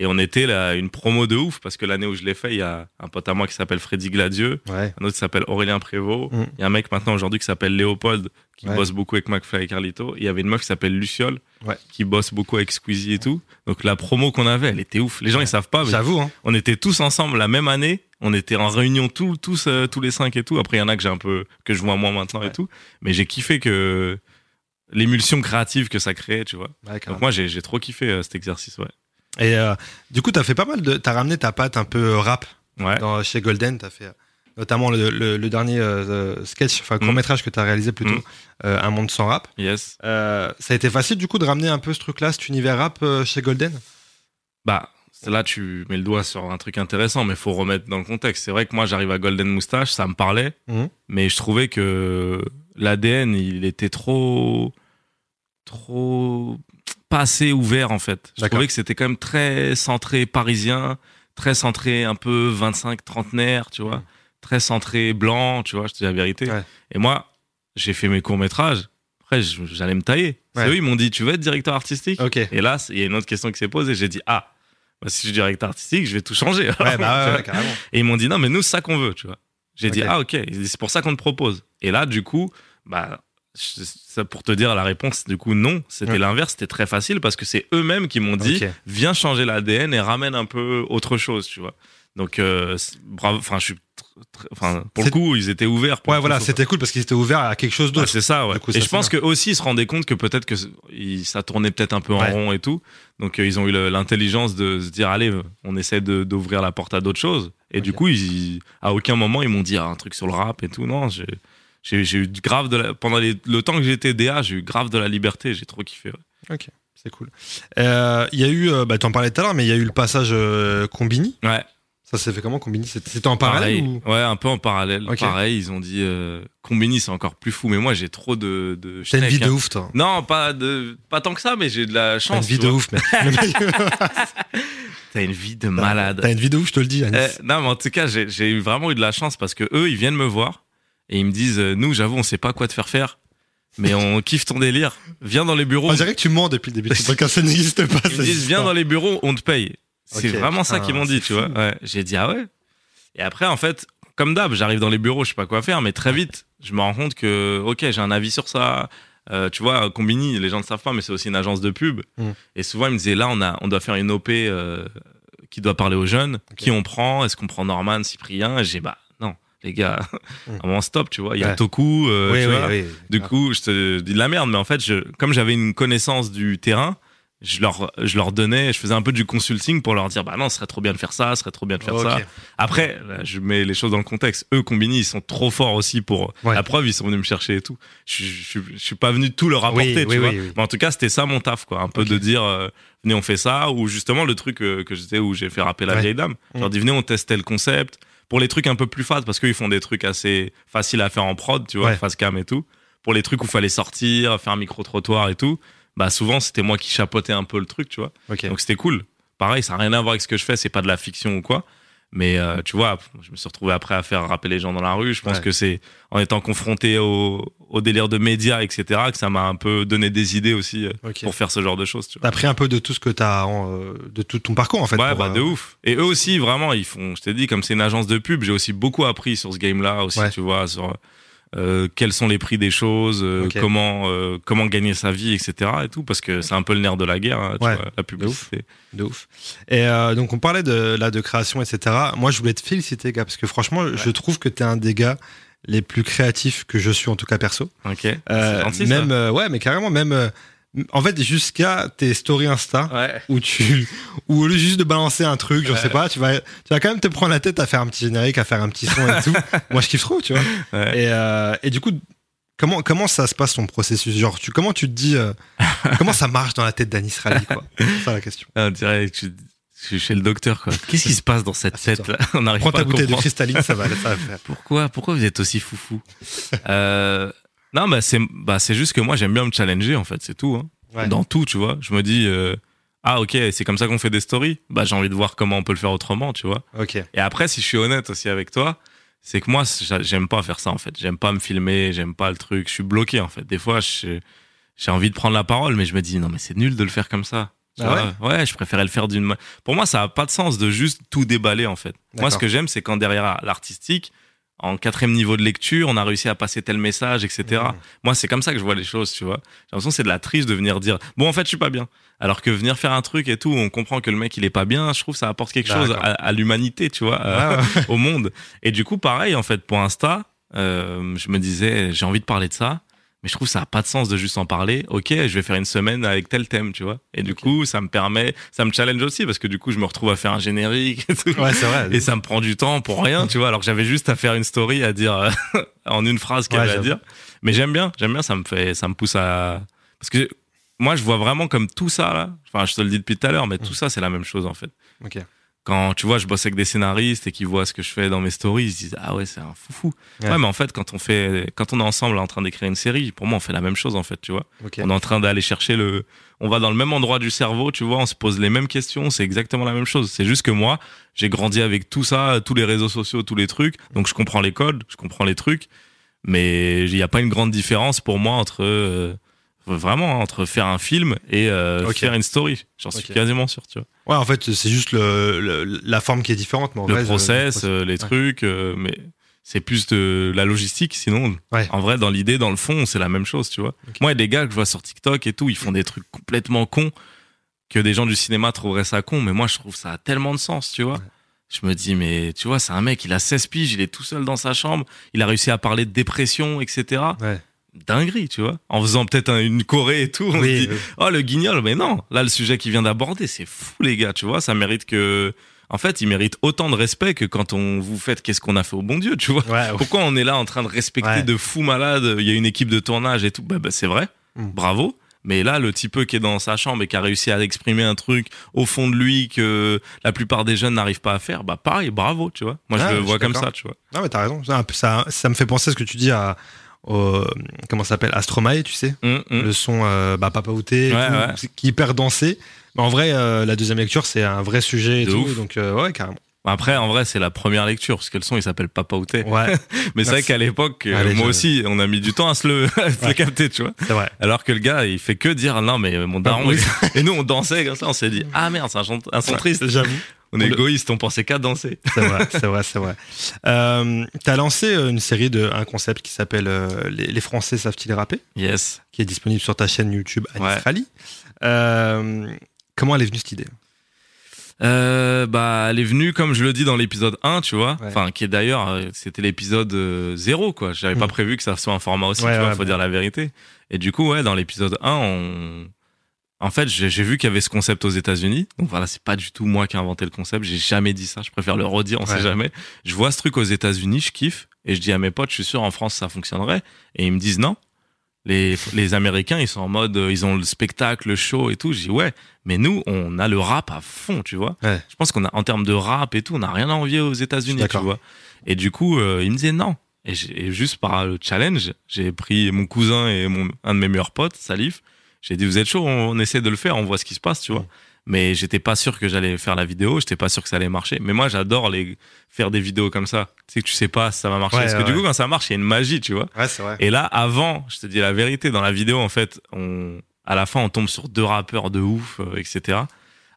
Et on était là, une promo de ouf parce que l'année où je l'ai fait, il y a un pote à moi qui s'appelle Freddy Gladieux, Ouais. un autre qui s'appelle Aurélien Prévost. Mm. Il y a un mec maintenant aujourd'hui qui s'appelle Léopold qui Ouais. bosse beaucoup avec McFly et Carlito. Il y avait une meuf qui s'appelle Luciole Ouais. qui bosse beaucoup avec Squeezie et tout. Donc la promo qu'on avait, elle était ouf. Les gens ils savent pas, J'avoue, hein. on était tous ensemble la même année. On était en réunion tous, tous, euh, tous les cinq et tout. Après, il y en a que j'ai un peu, que je vois moins maintenant et tout. Mais j'ai kiffé que l'émulsion créative que ça créait, tu vois. Donc moi, j'ai, j'ai trop kiffé euh, cet exercice, ouais. Et euh, du coup, t'as fait pas mal de. T'as ramené ta patte un peu euh, rap Ouais. dans, chez Golden. T'as fait euh, notamment le, le, le dernier euh, sketch, enfin court métrage que t'as réalisé plutôt, Mm. euh, Un monde sans rap. Yes. Ça a été facile du coup de ramener un peu ce truc-là, cet univers rap chez Golden? Bah, là, tu mets le doigt sur un truc intéressant, mais faut remettre dans le contexte. C'est vrai que moi, j'arrive à Golden Moustache, ça me parlait, Mhm. mais je trouvais que l'ADN, il était trop, trop, pas assez ouvert, en fait. Je trouvais que c'était quand même très centré parisien, très centré un peu 25 trentenaire, tu vois, très centré blanc, tu vois, je te dis la vérité. Ouais. Et moi, j'ai fait mes courts-métrages. Après, j'allais me tailler. Ouais. eux, ils m'ont dit, tu veux être directeur artistique? Ok? Et là, il y a une autre question qui s'est posée. J'ai dit, ah, bah, si je suis directeur artistique, je vais tout changer. Ouais, bah. Et ils m'ont dit, non, mais nous, c'est ça qu'on veut, tu vois. J'ai dit, ah, ok, c'est pour ça qu'on te propose. Et là, du coup, bah, ça, pour te dire la réponse, du coup, non, c'était Ouais. l'inverse, c'était très facile parce que c'est eux-mêmes qui m'ont dit, viens changer l'ADN et ramène un peu autre chose, tu vois. Donc, euh, bravo, enfin, je suis, enfin, pour le coup, ils étaient ouverts. Pour Ouais, voilà, c'était cool parce qu'ils étaient ouverts à quelque chose Ouais, d'autre. c'est ça, ouais. Coup, et ça, je pense que aussi ils se rendaient compte que peut-être que ça tournait peut-être un peu en Ouais. rond et tout. Donc euh, ils ont eu l'intelligence de se dire allez, on essaie d'ouvrir la porte à d'autres choses. Et du coup, ils, à aucun moment ils m'ont dit ah, un truc sur le rap et tout. Non, j'ai j'ai eu grave de la, pendant les- le temps que j'étais DA, j'ai eu grave de la liberté. J'ai trop kiffé. ouais. Ok, c'est cool. Euh, Il y a eu, euh, bah, t'en parlais tout à l'heure, mais il y a eu le passage euh, Combini. Ouais. Ça s'est fait comment Combini? C'était en parallèle ou? Ouais, un peu en parallèle. Pareil, ils ont dit euh, Combini, c'est encore plus fou. Mais moi, j'ai trop de. de T'as une vie de hein. ouf, toi. Non, pas de, pas tant que ça, mais j'ai de la T'as une chance. vie tu de ouf, *laughs* mais. mec- T'as une vie de malade. T'as une vie de ouf, je te le dis, Anis. Euh, non, mais en tout cas, j'ai vraiment eu de la chance parce que eux, ils viennent me voir et ils me disent, euh, nous, j'avoue, on sait pas quoi te faire faire, mais on *laughs* kiffe ton délire. Viens dans les bureaux. On dirait que tu mens depuis le début de ce *laughs* podcast, ça n'existe pas. Ils me disent, viens dans les bureaux, on te paye. C'est vraiment ça putain, qu'ils m'ont dit, tu vois. Ouais. J'ai dit, ah ouais. Et après, en fait, comme d'hab, j'arrive dans les bureaux, je sais pas quoi faire, mais très vite, je me rends compte que, ok, j'ai un avis sur ça. Euh, tu vois, Combini, les gens ne savent pas, mais c'est aussi une agence de pub. Mm. Et souvent, ils me disaient, là, on, a, on doit faire une OP euh, qui doit parler aux jeunes. Qui on prend? Est-ce qu'on prend Norman, Cyprien? Et j'ai, bah, les gars, Mm. à un moment, stop, tu vois. Il y a Ouais. Toku, euh, Oui, tu oui, vois. oui. Du coup, je te dis de la merde, mais en fait, je, comme j'avais une connaissance du terrain, je leur, je leur donnais, je faisais un peu du consulting pour leur dire, bah non, ce serait trop bien de faire ça, ce serait trop bien de faire ça. Après, là, je mets les choses dans le contexte. Eux, Combini, ils sont trop forts aussi pour Ouais. la preuve. Ils sont venus me chercher et tout. Je, je, je suis pas venu tout leur apporter, tu vois. Mais en tout cas, c'était ça mon taf, quoi. Un peu de dire, euh, venez, on fait ça, ou justement le truc euh, que j'étais où j'ai fait rappeler la Ouais. vieille dame. Je leur Mm. dis, venez, on testait le concept. Pour les trucs un peu plus fat, parce qu'ils font des trucs assez faciles à faire en prod, tu vois, Ouais. face cam et tout. Pour les trucs où fallait sortir, faire un micro trottoir et tout, bah souvent c'était moi qui chapeautais un peu le truc, tu vois. Donc c'était cool. Pareil, ça n'a rien à voir avec ce que je fais, c'est pas de la fiction ou quoi. Mais euh, tu vois, je me suis retrouvé après à faire rappeler les gens dans la rue. Je pense Ouais. que c'est en étant confronté au, au délire de médias, etc., que ça m'a un peu donné des idées aussi euh, pour faire ce genre de choses. Tu. T'as pris un peu de tout ce que t'as, en, euh, de tout ton parcours en fait. ouais, bah, euh, de ouf. Et eux aussi, vraiment, ils font. Je t'ai dit, comme c'est une agence de pub, j'ai aussi beaucoup appris sur ce game-là aussi, Ouais. tu vois, sur euh, quels sont les prix des choses, euh, comment euh, comment gagner sa vie, etc. Et tout, parce que c'est un peu le nerf de la guerre, hein, tu Ouais, vois, la publicité. De ouf. Et donc on parlait de là de création, etc. Moi, je voulais te féliciter, gars, parce que franchement, je trouve que t'es un des gars les plus créatifs que je suis, en tout cas perso. Ok. Gentil, ça. même, euh, ouais, mais carrément, même. En fait, jusqu'à tes stories Insta, Ouais. où tu, où au lieu juste de balancer un truc, je Ouais. sais pas, tu vas, tu vas quand même te prendre la tête à faire un petit générique, à faire un petit son et tout. *laughs* Moi, je kiffe trop, tu vois. Ouais. Et, euh, et du coup, comment, comment ça se passe ton processus? Genre, tu, comment tu te dis, euh, comment ça marche dans la tête d'Anis Rally, quoi? C'est ça la question. Ah, on dirait que je, je suis chez le docteur, quoi. Qu'est-ce qui se passe dans cette Ah, tête là? On n'arrive Prends pas ta à bouteille de cristalline, ça va, ça va faire. Pourquoi, pourquoi vous êtes aussi foufou? Euh, Non, bah c'est, bah c'est juste que moi j'aime bien me challenger en fait, c'est tout. Hein. Ouais. Dans tout, tu vois. Je me dis, euh, ah ok, c'est comme ça qu'on fait des stories. Bah j'ai envie de voir comment on peut le faire autrement, tu vois. Ok. Et après, si je suis honnête aussi avec toi, c'est que moi j'a- j'aime pas faire ça en fait. J'aime pas me filmer, j'aime pas le truc. Je suis bloqué en fait. Des fois, j'ai envie de prendre la parole, mais je me dis non mais c'est nul de le faire comme ça. Ah ouais, je préférais le faire d'une main. Pour moi, ça a pas de sens de juste tout déballer en fait. Moi, ce que j'aime, c'est quand derrière l'artistique, en quatrième niveau de lecture, on a réussi à passer tel message, etc. Mhm. Moi, c'est comme ça que je vois les choses, tu vois. J'ai l'impression que c'est de la triche de venir dire, bon, en fait, je suis pas bien. Alors que venir faire un truc et tout, on comprend que le mec, il est pas bien, je trouve que ça apporte quelque chose à, à l'humanité, tu vois, ouais. *laughs* au monde. Et du coup, pareil, en fait, pour Insta, euh, je me disais, j'ai envie de parler de ça, mais je trouve que ça a pas de sens de juste en parler. Ok, je vais faire une semaine avec tel thème, tu vois. Et du coup, ça me permet, ça me challenge aussi parce que du coup, je me retrouve à faire un générique et tout. Ouais, c'est vrai. Et ça me prend du temps pour rien, tu vois, alors que j'avais juste à faire une story à dire *laughs* en une phrase qu'il y Ouais, j'avoue. dire. Mais j'aime bien, j'aime bien, ça me fait, ça me pousse à. Parce que moi, je vois vraiment comme tout ça, là. Enfin, je te le dis depuis tout à l'heure, mais tout ça, c'est la même chose, en fait. Ok. Quand tu vois, je bosse avec des scénaristes et qu'ils voient ce que je fais dans mes stories, ils se disent Ah ouais, c'est un foufou. Ouais. Ouais. mais en fait, quand on fait, quand on est ensemble en train d'écrire une série, pour moi, on fait la même chose, en fait, tu vois. On est en train d'aller chercher le. On va dans le même endroit du cerveau, tu vois, on se pose les mêmes questions, c'est exactement la même chose. C'est juste que moi, j'ai grandi avec tout ça, tous les réseaux sociaux, tous les trucs, donc je comprends les codes, je comprends les trucs, mais il n'y a pas une grande différence pour moi entre. euh, Vraiment, entre faire un film et euh, faire une story. J'en suis quasiment sûr, tu vois. Ouais, en fait, c'est juste le, le- la forme qui est différente, mais en le vrai, process, le euh, les trucs, euh, mais c'est plus de la logistique. Sinon, Ouais. en vrai, dans l'idée, dans le fond, c'est la même chose, tu vois. Moi, il y a des gars que je vois sur TikTok et tout, ils font des trucs complètement cons que des gens du cinéma trouveraient ça con, mais moi, je trouve ça a tellement de sens, tu vois. Ouais. Je me dis, mais tu vois, c'est un mec, il a 16 piges, il est tout seul dans sa chambre, il a réussi à parler de dépression, etc. Ouais. Dinguerie, tu vois. En faisant peut-être un- une Corée et tout, on se dit, oui. oh le guignol, mais non, là le sujet qu'il vient d'aborder, c'est fou les gars, tu vois, ça mérite que, en fait, il mérite autant de respect que quand on vous fait qu'est-ce qu'on a fait au bon Dieu, tu vois. Ouais, ouais. Pourquoi on est là en train de respecter Ouais. de fous malades, il y a une équipe de tournage et tout, bah, bah, c'est vrai, Mm. bravo. Mais là, le type qui est dans sa chambre et qui a réussi à exprimer un truc au fond de lui que la plupart des jeunes n'arrivent pas à faire, bah pareil, bravo, tu vois. Moi, Ah, je le vois comme ça, tu vois. Non, mais t'as raison. Ça, ça, ça me fait penser à ce que tu dis à. Au- comment ça s'appelle Astromae, tu sais Hum, hum. Le son euh, bah, Papa Outé, Ouais, qui est hyper dansé. Mais en vrai, euh, la deuxième lecture, c'est un vrai sujet et tout. Donc, euh, ouais, carrément. Après, en vrai, c'est la première lecture, parce que le son, il s'appelle Papa Outé. Ouais, *laughs* Mais c'est vrai qu'à l'époque, moi aussi, on a mis du temps à se le, *laughs* à se le Ouais. capter, tu vois. c'est vrai. Alors que le gars, il fait que dire non, mais mon daron. Oui. *laughs* Et nous, on dansait comme ça, on s'est dit ah merde, c'est un, un son triste. J'avoue. On est On- égoïste, on pensait qu'à danser. C'est vrai, *laughs* c'est vrai, c'est vrai. Euh, T'as lancé euh, une série de un concept qui s'appelle euh, les, les Français savent-ils rapper, Yes. qui est disponible sur ta chaîne YouTube Anis Ouais. Euh, comment elle est venue cette idée? Euh, bah, elle est venue, comme je le dis dans l'épisode 1, tu vois. Ouais. Enfin, qui est d'ailleurs, c'était l'épisode euh, 0, quoi. J'avais pas Mm. prévu que ça soit un format aussi, Ouais, tu vois, ouais, faut dire la vérité. Et du coup, ouais, dans l'épisode 1, on... En fait, j'ai vu qu'il y avait ce concept aux États-Unis. Donc voilà, c'est pas du tout moi qui ai inventé le concept. J'ai jamais dit ça. Je préfère le redire, on Ouais. sait jamais. Je vois ce truc aux États-Unis, je kiffe. Et je dis à mes potes, je suis sûr en France ça fonctionnerait. Et ils me disent non. Les, les Américains, ils sont en mode, euh, ils ont le spectacle, le show et tout. Je dis ouais, mais nous, on a le rap à fond, tu vois. Ouais. Je pense qu'on a, en termes de rap et tout, on n'a rien à envier aux États-Unis, tu vois. Et du coup, euh, ils me disaient non. Et juste par le challenge, j'ai pris mon cousin et mon, un de mes meilleurs potes, Salif. J'ai dit, vous êtes chaud, on, on essaie de le faire, on voit ce qui se passe, tu vois. Mais j'étais pas sûr que j'allais faire la vidéo, j'étais pas sûr que ça allait marcher. Mais moi, j'adore les faire des vidéos comme ça. Tu sais que tu sais pas si ça va marcher. Ouais, Parce que ouais, du coup, quand ça marche, il y a une magie, tu vois. Ouais, c'est vrai. Et là, avant, je te dis la vérité, dans la vidéo, en fait, on, à la fin, on tombe sur deux rappeurs de ouf, euh, etc.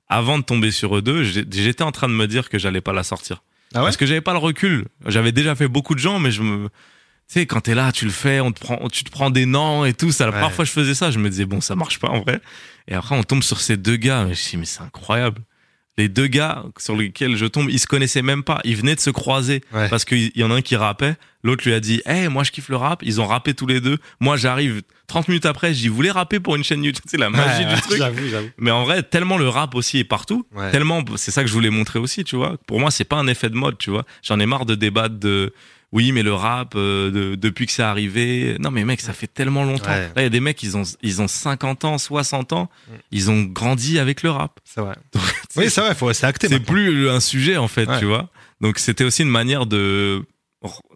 Avant de tomber sur eux deux, j'étais en train de me dire que j'allais pas la sortir. Ah ouais? Parce que j'avais pas le recul. J'avais déjà fait beaucoup de gens, mais je me, tu sais, quand t'es là, tu le fais, on te prend, tu te prends des noms et tout. Ça, la Ouais. première fois que je faisais ça, je me disais, bon, ça marche pas en vrai. Et après, on tombe sur ces deux gars. Mais je me dis, mais c'est incroyable. Les deux gars sur lesquels je tombe, ils se connaissaient même pas. Ils venaient de se croiser. Ouais. Parce qu'il y en a un qui rappait. L'autre lui a dit, hey, moi, je kiffe le rap. Ils ont rappé tous les deux. Moi, j'arrive 30 minutes après, je dis, vous voulez rapper pour une chaîne YouTube? C'est la magie Ouais, du truc. J'avoue, j'avoue. Mais en vrai, tellement le rap aussi est partout, tellement, c'est ça que je voulais montrer aussi, tu vois. Pour moi, c'est pas un effet de mode, tu vois. J'en ai marre de débattre de, oui, mais le rap, euh, de- depuis que c'est arrivé. Non, mais mec, ça fait tellement longtemps. Ouais. Là, il y a des mecs, ils ont, ils ont 50 ans, 60 ans, Mm. ils ont grandi avec le rap. C'est vrai. Donc, *laughs* Oui, c'est vrai, faut, c'est acté. c'est plus un sujet, en fait, Ouais. tu vois. Donc, c'était aussi une manière de,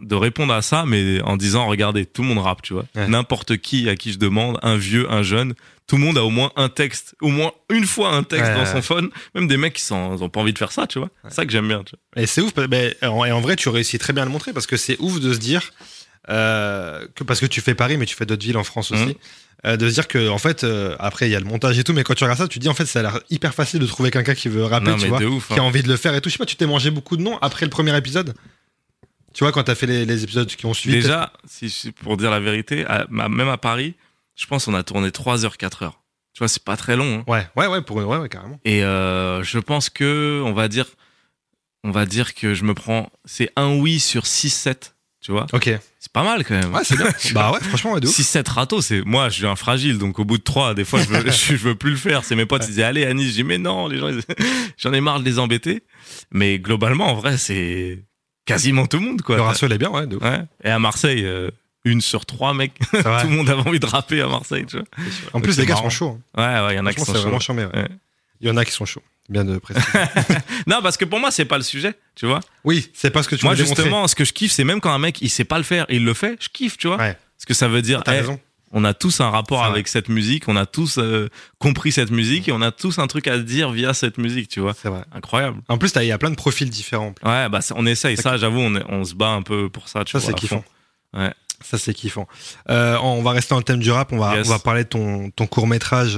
de répondre à ça, mais en disant, regardez, tout le monde rappe, tu vois. Ouais. N'importe qui à qui je demande, un vieux, un jeune, tout le monde a au moins un texte, au moins une fois un texte Ouais, dans son phone. Même des mecs qui sont, ils ont pas envie de faire ça, tu vois. C'est ça que j'aime bien, tu vois. Et c'est ouf, mais en, et en vrai, tu réussis très bien à le montrer parce que c'est ouf de se dire euh, que parce que tu fais Paris, mais tu fais d'autres villes en France aussi, Mhm. euh, de se dire que en fait, euh, après il y a le montage et tout, mais quand tu regardes ça, tu te dis en fait, ça a l'air hyper facile de trouver quelqu'un qui veut rapper, non, tu vois, ouf. qui a hein. envie de le faire et tout. Je sais pas, tu t'es mangé beaucoup de noms après le premier épisode? Tu vois, quand t'as fait les, les épisodes qui ont suivi. Déjà, si, pour dire la vérité, à- même à Paris, je pense qu'on a tourné 3 heures, 4 heures. Tu vois, c'est pas très long. hein. Ouais, ouais, ouais, pour une, ouais, ouais, carrément. Et euh, je pense que, on va dire, on va dire que je me prends, c'est un oui sur 6-7, tu vois. Ok. C'est pas mal quand même. Ouais, c'est bien. *laughs* bah ouais, franchement, ouais, de ouf. 6-7 râteaux, c'est moi, je suis un fragile, donc au bout de 3, des fois, je veux, *laughs* je, je veux plus le faire. C'est mes potes, ils disaient, allez, Anis, je dis, mais non, les gens, ils- *laughs* j'en ai marre de les embêter. Mais globalement, en vrai, c'est quasiment tout le monde, quoi. Le ratio, il est bien, ouais, de ouf. Ouais. Et à Marseille, euh, une sur trois, mec. C'est tout le monde avait envie de rapper à Marseille, tu vois. En plus, c'est les gars marrant. sont chauds. hein. Ouais, ouais, il y en a qui sont c'est vraiment chauds. charmé. ouais. Ouais. Il y en a qui sont chauds. Bien de préciser. *laughs* Non, parce que pour moi, c'est pas le sujet, tu vois. oui, c'est pas ce que tu Moi, démontrer. justement, ce que je kiffe, c'est même quand un mec, il sait pas le faire, il le fait, je kiffe, tu vois. Ouais. Parce que ça veut dire, T'as hey, raison. on a tous un rapport C'est avec cette musique, on a tous euh, compris cette musique et on a tous un truc à dire via cette musique, tu vois. C'est vrai. Incroyable. En plus, il y a plein de profils différents. Ouais, bah ça- on essaye. Ça, j'avoue, on, se bat un peu pour ça, tu Ça, vois. c'est à kiffant. Ouais. Ça, c'est kiffant. Euh, on va rester dans le thème du rap. On va, Yes. on va parler de ton, ton court métrage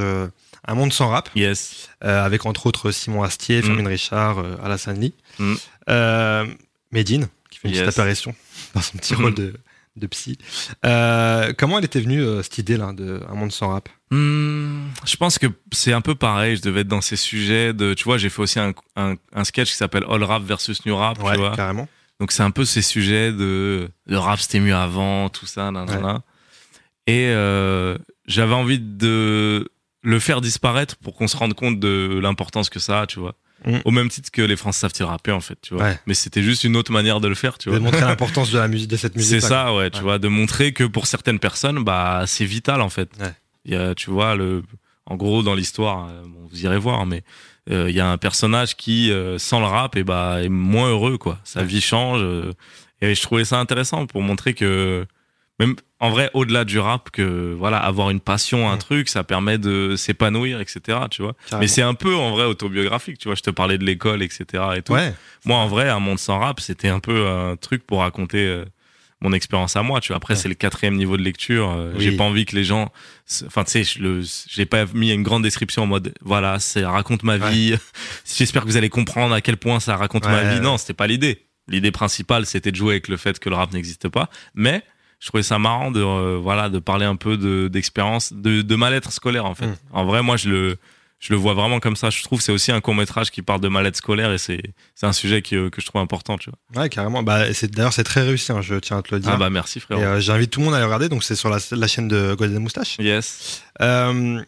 Un monde sans rap, Yes. euh, avec entre autres Simon Astier, Mm. Fermine Richard, euh, Alassane Lee. Mm. Euh, Medine, qui fait une Yes. petite apparition *laughs* dans son petit Mm. rôle de, de psy. Euh, comment elle était venue, euh, cette idée-là, de Un monde sans rap? Hmm, je pense que c'est un peu pareil. Je devais être dans ces sujets de, tu vois, j'ai fait aussi un, un, un sketch qui s'appelle All Rap versus New Rap, tu vois. carrément. Donc c'est un peu ces sujets de le rap c'était mieux avant, tout ça, nanana. Et euh, j'avais envie de le faire disparaître pour qu'on se rende compte de l'importance que ça a, tu vois. Mm. Au même titre que les Français savent-ils rapper, en fait, tu vois. Ouais. Mais c'était juste une autre manière de le faire, tu De vois. montrer *laughs* l'importance de la musique, de cette musique. C'est ça, ouais, tu Ouais. vois, de montrer que pour certaines personnes, bah, c'est vital, en fait. Il y a, tu vois, le, en gros, dans l'histoire, euh, bon, vous irez voir, mais euh, il y a un personnage qui, euh, sans le rap, et bah, est moins heureux, quoi. Sa Ouais. vie change. euh, et je trouvais ça intéressant pour montrer que, même en vrai, au-delà du rap, que voilà, avoir une passion, un truc, ça permet de s'épanouir, etc. Tu vois. Carrément. Mais c'est un peu en vrai autobiographique, tu vois. Je te parlais de l'école, etc. Et tout. Ouais, Moi, en vrai, un monde sans rap, c'était un peu un truc pour raconter euh, mon expérience à moi. Tu vois. Après, Ouais. c'est le quatrième niveau de lecture. euh, Oui. J'ai pas envie que les gens, enfin, tu sais, je le, j'ai pas mis une grande description en mode, voilà, c'est raconte ma Ouais. vie. *laughs* J'espère que vous allez comprendre à quel point ça raconte ma vie. Non, c'était pas l'idée. L'idée principale, c'était de jouer avec le fait que le rap n'existe pas. Mais je trouvais ça marrant de, euh, voilà, de parler un peu de, d'expérience, de, de mal-être scolaire, en fait. Mm. En vrai, moi, je le, je le vois vraiment comme ça. Je trouve que c'est aussi un court métrage qui parle de mal-être scolaire et c'est, un sujet qui, euh, que je trouve important, tu vois. ouais, carrément. Bah, d'ailleurs, c'est très réussi, hein, je tiens à te le dire. Ah bah merci frérot. euh, j'invite tout le monde à le regarder, donc c'est sur la, la chaîne de Golden Moustache. Yes. Euh,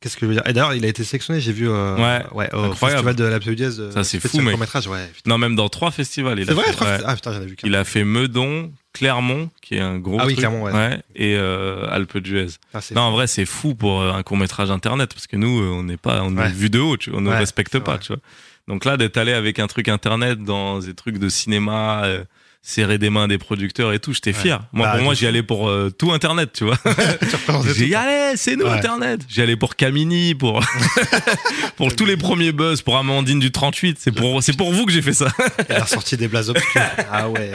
Qu'est-ce que je veux dire? Et d'ailleurs, il a été sélectionné, j'ai vu euh, Ouais, au incroyable. festival de l'Absolu Dièse. euh, Ça, c'est fou, mec. court-métrage, ouais. putain. Non, même dans trois festivals. C'est vrai, trois ouais. festivals Ah putain, j'en ai vu qu'un. Il a fait Meudon, Clermont, qui est un gros Ah oui, truc. Clermont, ouais. et euh, Alpe d'Huez. Ah, Non, en vrai, c'est fou pour euh, un court métrage internet parce que nous, euh, on n'est pas, on Ouais. est vu de haut, tu vois, on ne Ouais, respecte pas, vrai. tu vois. Donc là, d'être allé avec un truc internet dans des trucs de cinéma, euh, serrer des mains des producteurs et tout, j'étais Ouais. fier. Moi, Bah, pour moi, j'y allais pour euh, tout internet, tu vois. *laughs* Tu représentais J'ai tout. y allé, c'est nous Ouais. internet. J'y allais pour Camini, pour *laughs* pour tous les premiers buzz, pour Amandine du 38. C'est pour c'est pour vous que j'ai fait ça. Il a ressorti des blazes obscurs. *laughs* ah ouais.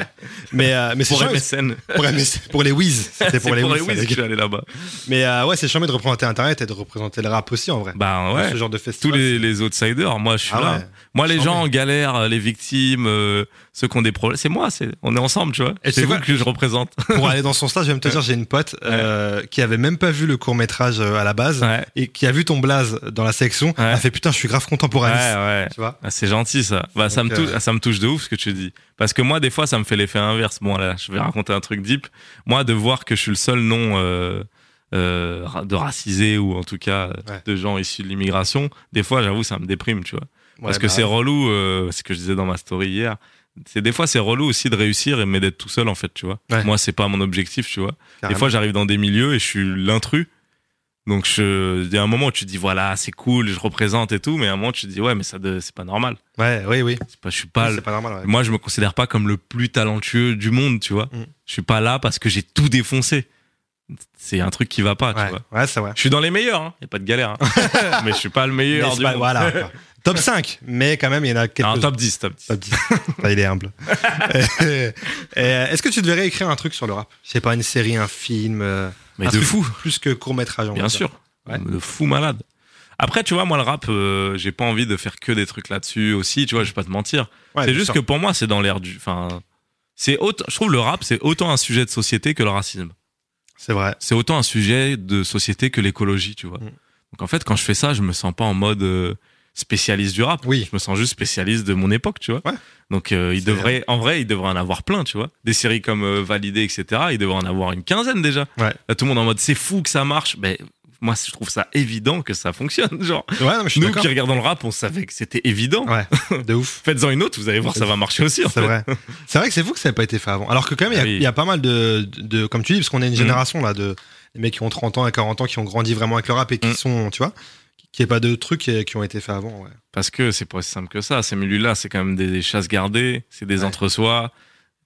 Mais, euh, mais c'est Pour MSN. pour, pour les Wiz. C'était C'est pour les Wiz. ça, Wiz les que je gars. suis allé là-bas. Mais euh, ouais, c'est chiant de représenter Internet et de représenter le rap aussi en vrai. Bah ouais. Ce genre de Tous festival. les, les outsiders, moi je suis Ah là. ouais. Moi les gens en galère, les victimes, euh, ceux qui ont des problèmes, c'est moi, c'est on est ensemble, tu vois. Et C'est vous que je représente. *laughs* Pour aller dans son stage, je vais même te dire, j'ai une pote euh, qui avait même pas vu le court métrage à la base Ouais. et qui a vu ton blaze dans la section. Elle a fait putain, je suis grave Ouais, ouais. Tu vois Ah, c'est gentil ça. Bah, ça, me touche, euh, ça me touche de ouf ce que tu dis. Parce que moi, des fois, ça me fait l'effet inverse. Bon, là, je vais raconter un truc deep. Moi, de voir que je suis le seul nom euh, euh, ra- de racisé ou en tout cas euh, Ouais. de gens issus de l'immigration, des fois, j'avoue, ça me déprime, tu vois. Parce Ouais, que bah, c'est relou, euh, ce que je disais dans ma story hier. C'est des fois c'est relou aussi de réussir mais d'être tout seul en fait, tu vois. Ouais. Moi c'est pas mon objectif, tu vois. carrément. Des fois j'arrive dans des milieux et je suis l'intrus. Donc je il y a un moment où tu te dis voilà, c'est cool, je représente et tout, mais à un moment tu te dis ouais, mais ça de- c'est pas normal. Ouais, oui, oui. C'est pas je suis pas c'est pas normal. ouais. moi je me considère pas comme le plus talentueux du monde, tu vois. Mm. Je suis pas là parce que j'ai tout défoncé. C'est un truc qui va pas, tu vois. ouais c'est vrai. Je suis dans les meilleurs, hein. y a pas de galère. hein. *laughs* mais je suis pas le meilleur c'est du pas- monde. voilà. *laughs* top 5, mais quand même, il y en a quelques Non, top 10, top 10. Top 10. *laughs* Enfin, il est humble. Et, Est-ce que tu devrais écrire un truc sur le rap sais pas, une série, un film euh, Mais un de fou. Plus que court-métrage. Bien sûr. Ouais. De fou malade. Après, tu vois, moi, le rap, euh, j'ai pas envie de faire que des trucs là-dessus aussi, tu vois, je vais pas te mentir. Ouais, c'est juste sûr. que pour moi, c'est dans l'air du. Enfin. C'est autant, je trouve le rap, c'est autant un sujet de société que le racisme. C'est vrai. C'est autant un sujet de société que l'écologie, tu vois. Mm. Donc en fait, quand je fais ça, je me sens pas en mode euh, spécialiste du rap. Oui. Je me sens juste spécialiste de mon époque, tu vois. Ouais. Donc euh, il devrait, en vrai, il devrait en avoir plein, tu vois. Des séries comme euh, Validé, etc. Il devrait en avoir une quinzaine déjà. Ouais. Là, tout le monde en mode c'est fou que ça marche. Mais moi, je trouve ça évident que ça fonctionne. Genre, Ouais, non, mais je suis nous qui regardons le rap, on savait que c'était évident. Ouais, de ouf. *laughs* Faites-en une autre, vous allez voir, ça va marcher aussi. C'est vrai. C'est vrai que c'est fou que ça n'ait pas été fait avant. Alors que quand même, il y a- Ah oui. il y, a pas mal de, comme tu dis, parce qu'on est une Mhm. génération là de des mecs qui ont 30 ans et 40 ans qui ont grandi vraiment avec le rap et qui Mhm. sont, tu vois, qui est pas de trucs qui, ont été faits avant. Ouais. Parce que c'est pas aussi simple que ça. Ces milieux-là, c'est quand même des, des chasses gardées, c'est des Ouais. entre-soi.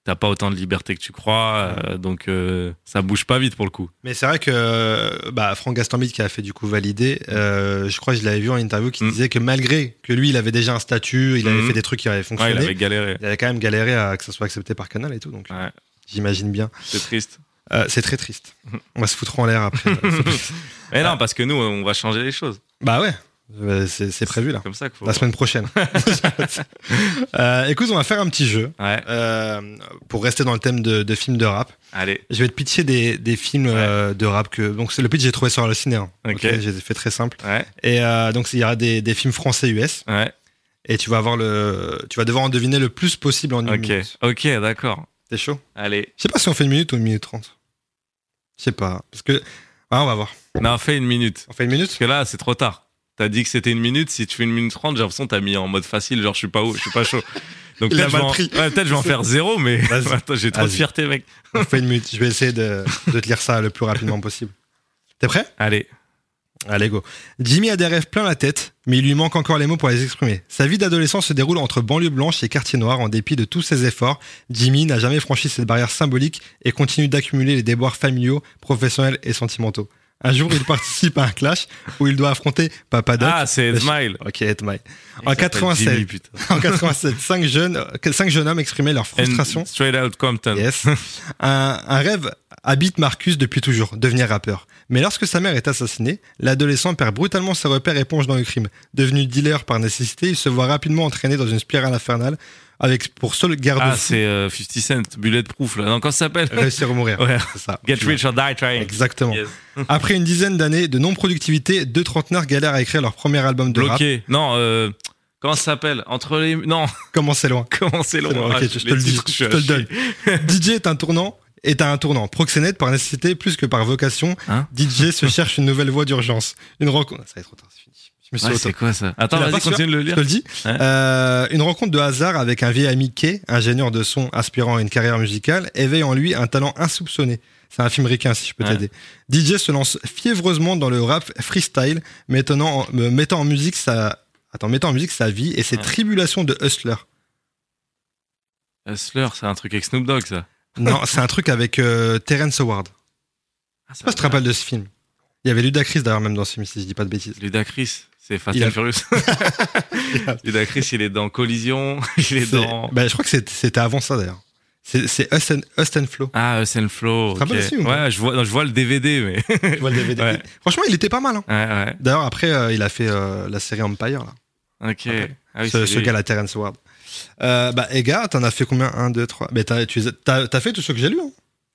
T'as pas autant de liberté que tu crois, euh, donc euh, ça bouge pas vite pour le coup. Mais c'est vrai que euh, bah, Franck Gastambide qui a fait du coup valider, euh, je crois que je l'avais vu en interview qui Mhm. disait que malgré que lui il avait déjà un statut, il avait Mhm. fait des trucs qui avaient fonctionné, il il, avait galéré. avait quand même galéré à que ça soit accepté par Canal et tout, donc Ouais, j'imagine bien. c'est triste. C'est très triste. Mhm. On va se foutre en l'air après. *laughs* Mais non, parce que nous, on va changer les choses. bah ouais, c'est c'est prévu là. Comme ça faut. La semaine prochaine. *laughs* *laughs* Euh, écoute, on va faire un petit jeu Ouais, euh, pour rester dans le thème de, de films de rap. allez. Je vais te pitcher des, des films euh, de rap que donc le pitch j'ai trouvé sur le ciné. hein. Ok. Ok, j'ai fait très simple. Ouais, Et euh, donc il y aura des, des films français US ouais. et tu vas avoir le tu vas devoir en deviner le plus possible en une minute. ok, d'accord. T'es chaud? Allez. Je sais pas si on fait une minute ou une minute trente. Je sais pas parce que ah, on va voir. Non, fais une minute. On fait une minute? Parce que là, c'est trop tard. T'as dit que c'était une minute. Si tu fais une minute trente, j'ai l'impression que t'as mis en mode facile. Genre, je suis pas haut, je suis pas chaud. *laughs* Donc peut-être je, en- pris. ouais, peut-être je vais en faire zéro, mais *laughs* j'ai trop de fierté, mec. On fait une minute. Je vais essayer de, de te lire ça le plus rapidement possible. T'es prêt? Allez. Allez, go. Jimmy a des rêves plein la tête, mais il lui manque encore les mots pour les exprimer. Sa vie d'adolescent se déroule entre banlieue blanche et quartier noir. En dépit de tous ses efforts, Jimmy n'a jamais franchi cette barrière symbolique et continue d'accumuler les déboires familiaux, professionnels et sentimentaux. Un jour, il participe à un clash où il doit affronter Papa Doc. Ah, c'est le- Smile. Ok, Ed Mai. Il En s'appelle 87. Jimmy, putain. En 87, cinq jeunes, euh, cinq jeunes hommes exprimaient leur frustration. And straight out Compton. Yes. *laughs* Un, un rêve habite Marcus depuis toujours, devenir rappeur. Mais lorsque sa mère est assassinée, l'adolescent perd brutalement ses repères et plonge dans le crime. Devenu dealer par nécessité, il se voit rapidement entraîné dans une spirale infernale avec pour seul Ah, garde-fou c'est euh, 50 Cent, Bulletproof, là. Non, comment ça s'appelle? Réussir ou mourir. Ouais. C'est ça. Get rich or die trying. Exactement. Yes. *laughs* Après une dizaine d'années de non-productivité, deux trentenaires galèrent à écrire leur premier album de rap. Bloqué. Non, euh, comment ça s'appelle? Entre les. Non, *laughs* Comment c'est loin *laughs* comment c'est C'est bon, Ah, ok, je te le dis, je te le donne. DJ est un tournant est à un tournant. Proxénète par nécessité plus que par vocation. Hein DJ se cherche une nouvelle voie d'urgence. Une rencontre. Ça va être trop tard, c'est fini. Je me suis Ouais, auto- c'est quoi ça Attends, vas-y, continue de le Je lire. te le dis. Ouais. Euh, une rencontre de hasard avec un vieil ami Kay, ingénieur de son aspirant à une carrière musicale, éveille en lui un talent insoupçonné. C'est un film ricain, si je peux Ouais. t'aider. DJ se lance fiévreusement dans le rap freestyle, mettant en, mettant en musique sa, attends, mettant en musique sa vie et ses Ouais. tribulations de hustler. Hustler, c'est un truc avec Snoop Dogg, ça. Non, c'est un truc avec euh, Terrence Howard. Ah, Je sais pas si tu te rappelles de ce film. Il y avait Ludacris d'ailleurs même dans ce film, si je dis pas de bêtises. Ludacris, c'est Fast Il a- and Furious. Ludacris, *laughs* *laughs* il est dans Collision, *laughs* il est C'est- dans. bah, je crois que c'était avant ça d'ailleurs. C'est Us Us and Flow. Ah, Us and Flow. Tu te rappelles ok. aussi ou pas Ouais, je vois, non, je vois le DVD, mais. Tu vois le DVD. Ouais. Franchement, il était pas mal. hein. ouais, ouais. D'ailleurs, après, euh, il a fait euh, la série Empire, là. Ok. Ah oui, ce ce gars-là, Terrence Howard. Euh, bah, Ega, t'en as fait combien? 1, 2, 3. Mais t'as, tu as- t'as fait tous ceux que j'ai lus. Hein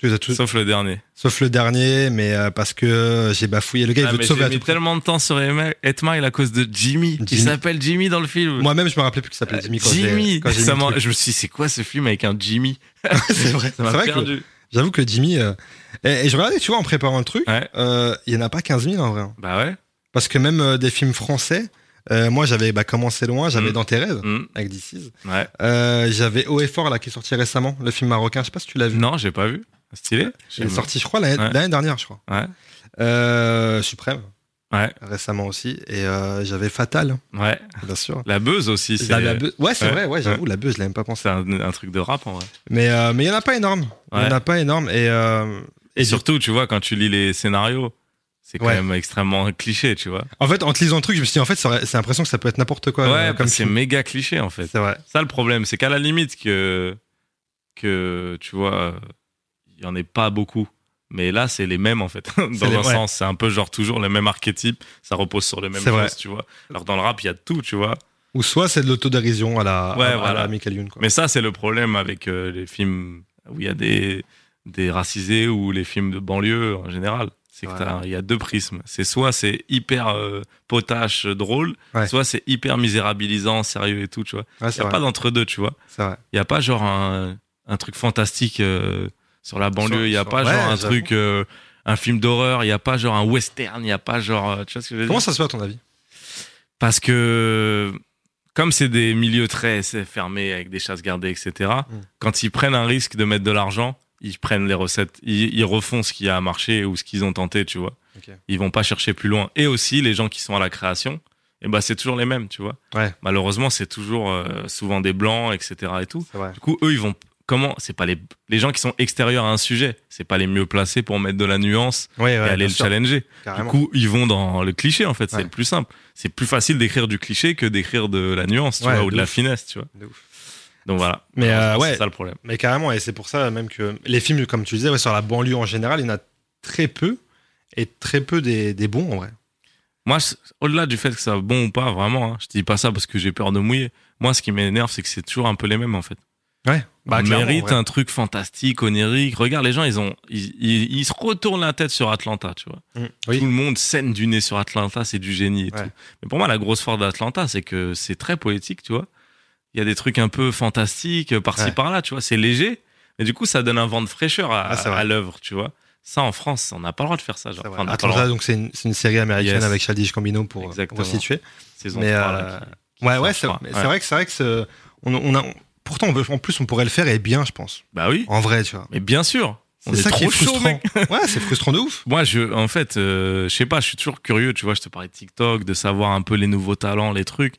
Sauf, Sauf le dernier. le dernier, mais euh, parce que j'ai bafouillé. Le gars, il Ah, veut mais te sauver j'ai à mis tout prix. tellement de temps sur Etmail à cause de Jimmy. Il Jimmy. s'appelle Jimmy dans le film. Moi-même, je me rappelais plus qu'il s'appelait Jimmy quand j'ai- Jimmy. quand mis Ça truc. je me suis dit, c'est quoi ce film avec un Jimmy *laughs* c'est vrai. Ça m'a perdu. j'avoue que Jimmy. euh, Et, et je regardais, tu vois, en préparant le truc, Ouais. euh, il y en a pas 15 000 en vrai. hein. Bah ouais. Parce que même euh, des films français, euh, moi j'avais bah, commencé loin, j'avais Mm. Dans tes rêves Hmm. avec DC's. Ouais. Euh, j'avais Haut et Fort là qui est sorti récemment, le film marocain, je sais pas si tu l'as vu. Non, j'ai pas vu. Stylé. Il est sorti, je crois, l'année Ouais. dernière, je crois. Ouais. Euh, Suprême, Ouais. récemment aussi. Et euh, j'avais Fatal, Ouais. bien sûr. La buzz aussi. La- la Ouais, c'est Ouais. vrai, ouais, j'avoue, la buzz, je l'avais même pas pensé. c'est un, un truc de rap en vrai. Mais euh, mais il y en a pas énorme. Il y en a pas énorme. Et, Et, et surtout, tu vois, quand tu lis les scénarios, c'est quand même extrêmement cliché, tu vois. en fait, en te lisant le truc, je me suis dit, en fait, c'est l'impression que ça peut être n'importe quoi. Ouais, comme c'est méga cliché en fait. C'est vrai. Ça le problème, c'est qu'à la limite que que tu vois, il y en ait pas beaucoup. Mais là, c'est les mêmes en fait. *laughs* Dans un sens, c'est un peu genre toujours les mêmes archétypes. Ça repose sur les mêmes vrai. choses, tu vois. Alors dans le rap, il y a tout, tu vois. Ou soit c'est de l'autodérision à la, Ouais, à, à voilà. la Michael Youn, quoi. Mais ça, c'est le problème avec euh, les films où il y a des des racisés ou les films de banlieue en général. C'est que Ouais. y a deux prismes. C'est soit c'est hyper euh, potache, drôle, Ouais. soit c'est hyper misérabilisant, sérieux et tout, tu vois. Il n'y a vrai. pas d'entre deux, tu vois. Il n'y a pas genre un, un truc fantastique euh, sur la banlieue. Il n'y a pas ouais, genre un truc, euh, un film d'horreur. Il n'y a pas genre un western. Il n'y a pas genre. euh, Tu vois ce que je veux Comment dire ça se fait à ton avis? Parce que comme c'est des milieux très fermés avec des chasses gardées, etc. Mm. Quand ils prennent un risque de mettre de l'argent, ils prennent les recettes. Ils, ils refont ce qui a marché ou ce qu'ils ont tenté, tu vois. Ok. Ils vont pas chercher plus loin. Et aussi les gens qui sont à la création. Et ben c'est toujours les mêmes, tu vois. Ouais. Malheureusement, c'est toujours euh, souvent des blancs, etc. Et tout. Du coup, eux, ils vont comment C'est pas les les gens qui sont extérieurs à un sujet, c'est pas les mieux placés pour mettre de la nuance Ouais, et aller le sûr, challenger. carrément. Du coup, ils vont dans le cliché en fait, c'est Ouais. le plus simple. C'est plus facile d'écrire du cliché que d'écrire de la nuance, tu ou de la finesse, tu vois. De ouf. Donc voilà. Mais, euh, c'est ça le problème. Mais carrément, et c'est pour ça même que les films, comme tu disais, sur la banlieue en général, il y en a très peu, et très peu des, des bons en vrai. Moi, au-delà du fait que ça soit bon ou pas, vraiment, hein, je dis pas ça parce que j'ai peur de mouiller. Moi, ce qui m'énerve, c'est que c'est toujours un peu les mêmes en fait. Ouais. Bah, on mérite ouais. un truc fantastique, onirique. Regarde, les gens, ils ont, ils, ils- ils se retournent la tête sur Atlanta, tu vois. Mm. Tout le monde scène du nez sur Atlanta, c'est du génie et Ouais. tout. Mais pour moi, la grosse force d'Atlanta, c'est que c'est très poétique, tu vois. Il y a des trucs un peu fantastiques euh, par-ci Ouais. par-là, tu vois. C'est léger, mais du coup, ça donne un vent de fraîcheur à, Ah, à l'œuvre, tu vois. Ça, en France, on n'a pas le droit de faire ça. Genre. Enfin, Atlanta, donc c'est une, série américaine Yes. avec Childish Gambino pour, situer. Saison mais, 3, euh, là, qui- Ouais, qui ouais, c'est Ouais. vrai que c'est vrai que c'est- on, on a, pourtant, on veut- en plus, on pourrait le faire et bien, je pense. Bah oui, En vrai, tu vois. mais bien sûr. On C'est est ça qui trop est chaud, frustrant. mec. *laughs* ouais, c'est frustrant de ouf. Moi, je, en fait, euh, je sais pas, je suis toujours curieux, tu vois, je te parlais de TikTok, de savoir un peu les nouveaux talents, les trucs.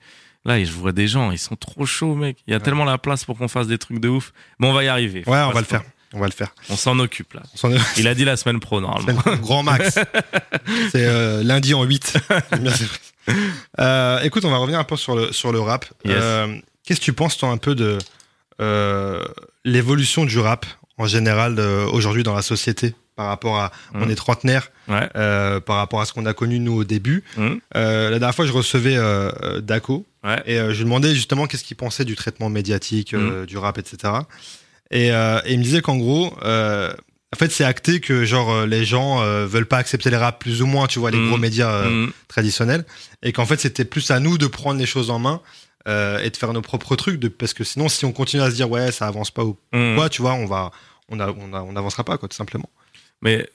Là, je vois des gens, ils sont trop chauds, mec. Il y a Ouais. tellement la place pour qu'on fasse des trucs de ouf. Mais on va y arriver. Ouais, on va le faire. On va le faire. On s'en occupe, là. Il a dit la semaine pro, normalement. Semaine grand max. *laughs* c'est euh, lundi en 8. *laughs* euh, écoute, on va revenir un peu sur le, sur le rap. Yes. Euh, Qu'est-ce que tu penses, toi, un peu de l'évolution du rap en général euh, aujourd'hui dans la société par rapport à. Mm. On est trentenaire, Ouais. euh, par rapport à ce qu'on a connu nous au début. Mm. Euh, la dernière fois, je recevais euh, euh, Daco Ouais. et euh, je lui demandais justement qu'est-ce qu'il pensait du traitement médiatique, euh, Mm. du rap, etc. Et, euh, et il me disait qu'en gros, euh, en fait, c'est acté que genre euh, les gens euh, veulent pas accepter les rap plus ou moins, tu vois, les gros médias euh, traditionnels, et qu'en fait, c'était plus à nous de prendre les choses en main euh, et de faire nos propres trucs, de, parce que sinon, si on continue à se dire ouais, ça avance pas ou Mm. quoi, tu vois, on va, on a, on a, on avancera pas quoi, tout simplement. Mais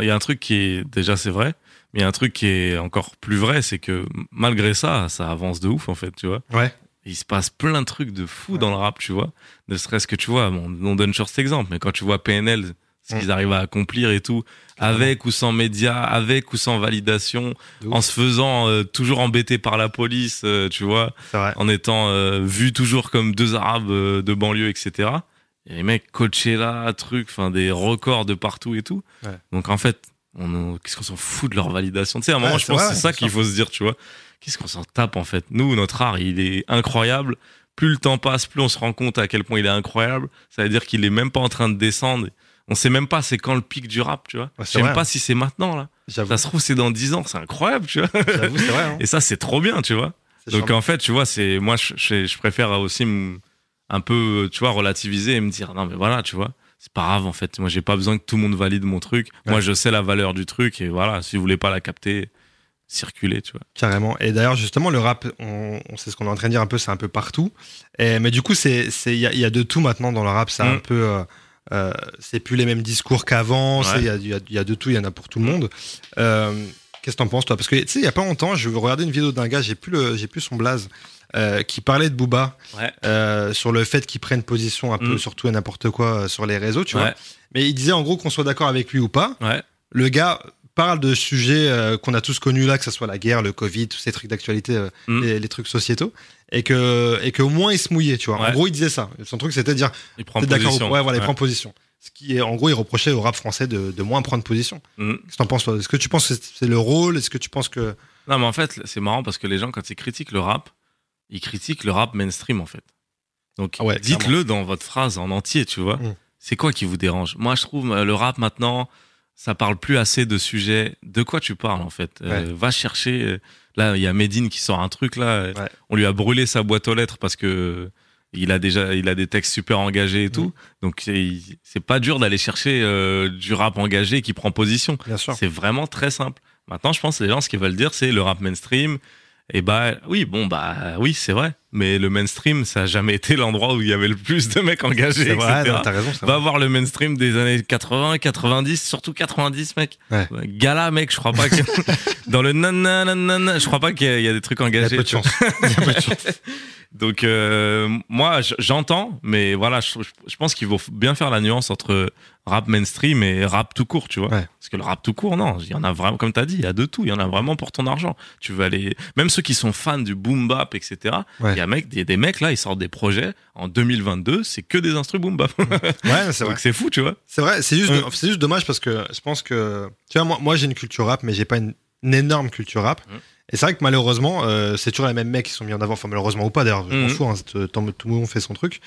il y a un truc qui est, déjà, c'est vrai. Mais il y a un truc qui est encore plus vrai, c'est que malgré ça, ça avance de ouf, en fait, tu vois. Ouais. il se passe plein de trucs de fou Ouais. dans le rap, tu vois. Ne serait-ce que tu vois, bon, on donne short exemple, mais quand tu vois PNL, ce Mm. qu'ils arrivent à accomplir et tout, avec ou sans médias, avec ou sans validation, en se faisant euh, toujours embêter par la police, euh, tu vois, en étant euh, vu toujours comme deux arabes euh, de banlieue, etc. Et les mecs coachés là, trucs, enfin des records de partout et tout. Ouais. Donc en fait, on, qu'est-ce qu'on s'en fout de leur validation? Tu sais, à un Ouais, moment, je pense que c'est ça qu'il faut se dire, tu vois. Qu'est-ce qu'on s'en tape en fait? Nous, notre art, il est incroyable. Plus le temps passe, plus on se rend compte à quel point il est incroyable. Ça veut dire qu'il est même pas en train de descendre. On sait même pas c'est quand le pic du rap, tu vois. Ouais, Je sais même pas si c'est maintenant là. Ça se trouve c'est dans 10 ans, c'est incroyable, tu vois. j'avoue, c'est vrai. hein. *laughs* Et ça c'est trop bien, tu vois. Donc charmant. en fait, tu vois, c'est moi, je, je, je préfère aussi un peu, tu vois, relativiser et me dire non mais voilà, tu vois, c'est pas grave en fait. Moi, j'ai pas besoin que tout le monde valide mon truc. Moi, je sais la valeur du truc et voilà, si vous voulez pas la capter, circulez, tu vois. Carrément. Et d'ailleurs, justement, le rap, on, on sait ce qu'on est en train de dire un peu, c'est un peu partout. Et, mais du coup, c'est, c'est, il y a, il y a de tout maintenant dans le rap. C'est un Mm. peu, euh, euh, c'est plus les mêmes discours qu'avant. Ouais. Il y, y a- il y a de tout, il y en a pour tout le monde. Euh, qu'est-ce que t'en penses, toi? Parce que, tu sais, il y a pas longtemps, je regardais une vidéo d'un gars, j'ai plus le, plus son blaze, euh, qui parlait de Booba, Ouais. sur le fait qu'il prenne position un peu Mm. sur tout et n'importe quoi sur les réseaux, tu vois. Mais il disait, en gros, qu'on soit d'accord avec lui ou pas, le gars parle de sujets qu'on a tous connus là, que ce soit la guerre, le Covid, tous ces trucs d'actualité, Mm. les, les trucs sociétaux, et que et qu'au moins il se mouillait, tu vois. En gros, il disait ça. Son truc, c'était de dire, il prend position. Ouais, voilà, il prend position. Ce qui est, en gros, il reprochait au rap français de, de moins prendre position. Mm. Qu'est-ce que t'en penses, toi? Est-ce que tu penses que c'est- le rôle? Est-ce que tu penses que. Non, mais en fait, c'est marrant parce que les gens, quand ils critiquent le rap, ils critiquent le rap mainstream, en fait. Donc, Ah ouais, dites-le dans votre phrase en entier, tu vois. Mm. C'est quoi qui vous dérange? Moi, je trouve euh, le rap maintenant, ça parle plus assez de sujets. De quoi tu parles, en fait? Euh, Va chercher. euh, Là, il y a Medine qui sort un truc, là. euh, Ouais. On lui a brûlé sa boîte aux lettres parce que. Il a déjà, il a des textes super engagés et tout, donc c'est pas dur d'aller chercher euh, du rap engagé qui prend position. Bien sûr. C'est vraiment très simple. Maintenant, je pense que les gens, ce qu'ils veulent dire, c'est le rap mainstream. Et bah, oui, bon, bah, oui, c'est vrai. Mais le mainstream, ça a jamais été l'endroit où il y avait le plus de mecs engagés, C'est vrai, etc. non, t'as raison. Va voir le mainstream des années 80, 90, surtout 90, mec. Ouais. Gala, mec, je crois pas que. *laughs* Dans le nanana, je crois pas qu'il y, a- il y a des trucs Il y a engagés. peu de tu vois. chance. *laughs* Il y a peu de chance. Donc, euh, moi, j'entends, mais voilà, je, je pense qu'il faut bien faire la nuance entre rap mainstream et rap tout court, tu vois. Ouais. Parce que le rap tout court, non, il y en a vraiment, comme tu as dit, il y a de tout, il y en a vraiment pour ton argent. Tu veux aller, même ceux qui sont fans du boom bap, etc. Il Ouais. Y a mec, des, des mecs là, ils sortent des projets en 2022, c'est que des instrus boom bap. *laughs* Ouais, c'est vrai. C'est fou, tu vois. C'est vrai, c'est juste, Ouais. c'est juste dommage parce que je pense que. Tu vois, moi, moi j'ai une culture rap, mais j'ai pas une, une énorme culture rap. Mhm. Et c'est vrai que malheureusement, euh, c'est toujours les mêmes mecs qui sont mis en avant. Enfin, malheureusement ou pas, d'ailleurs, je m'en Mhm. fous, hein, tout le monde fait son truc.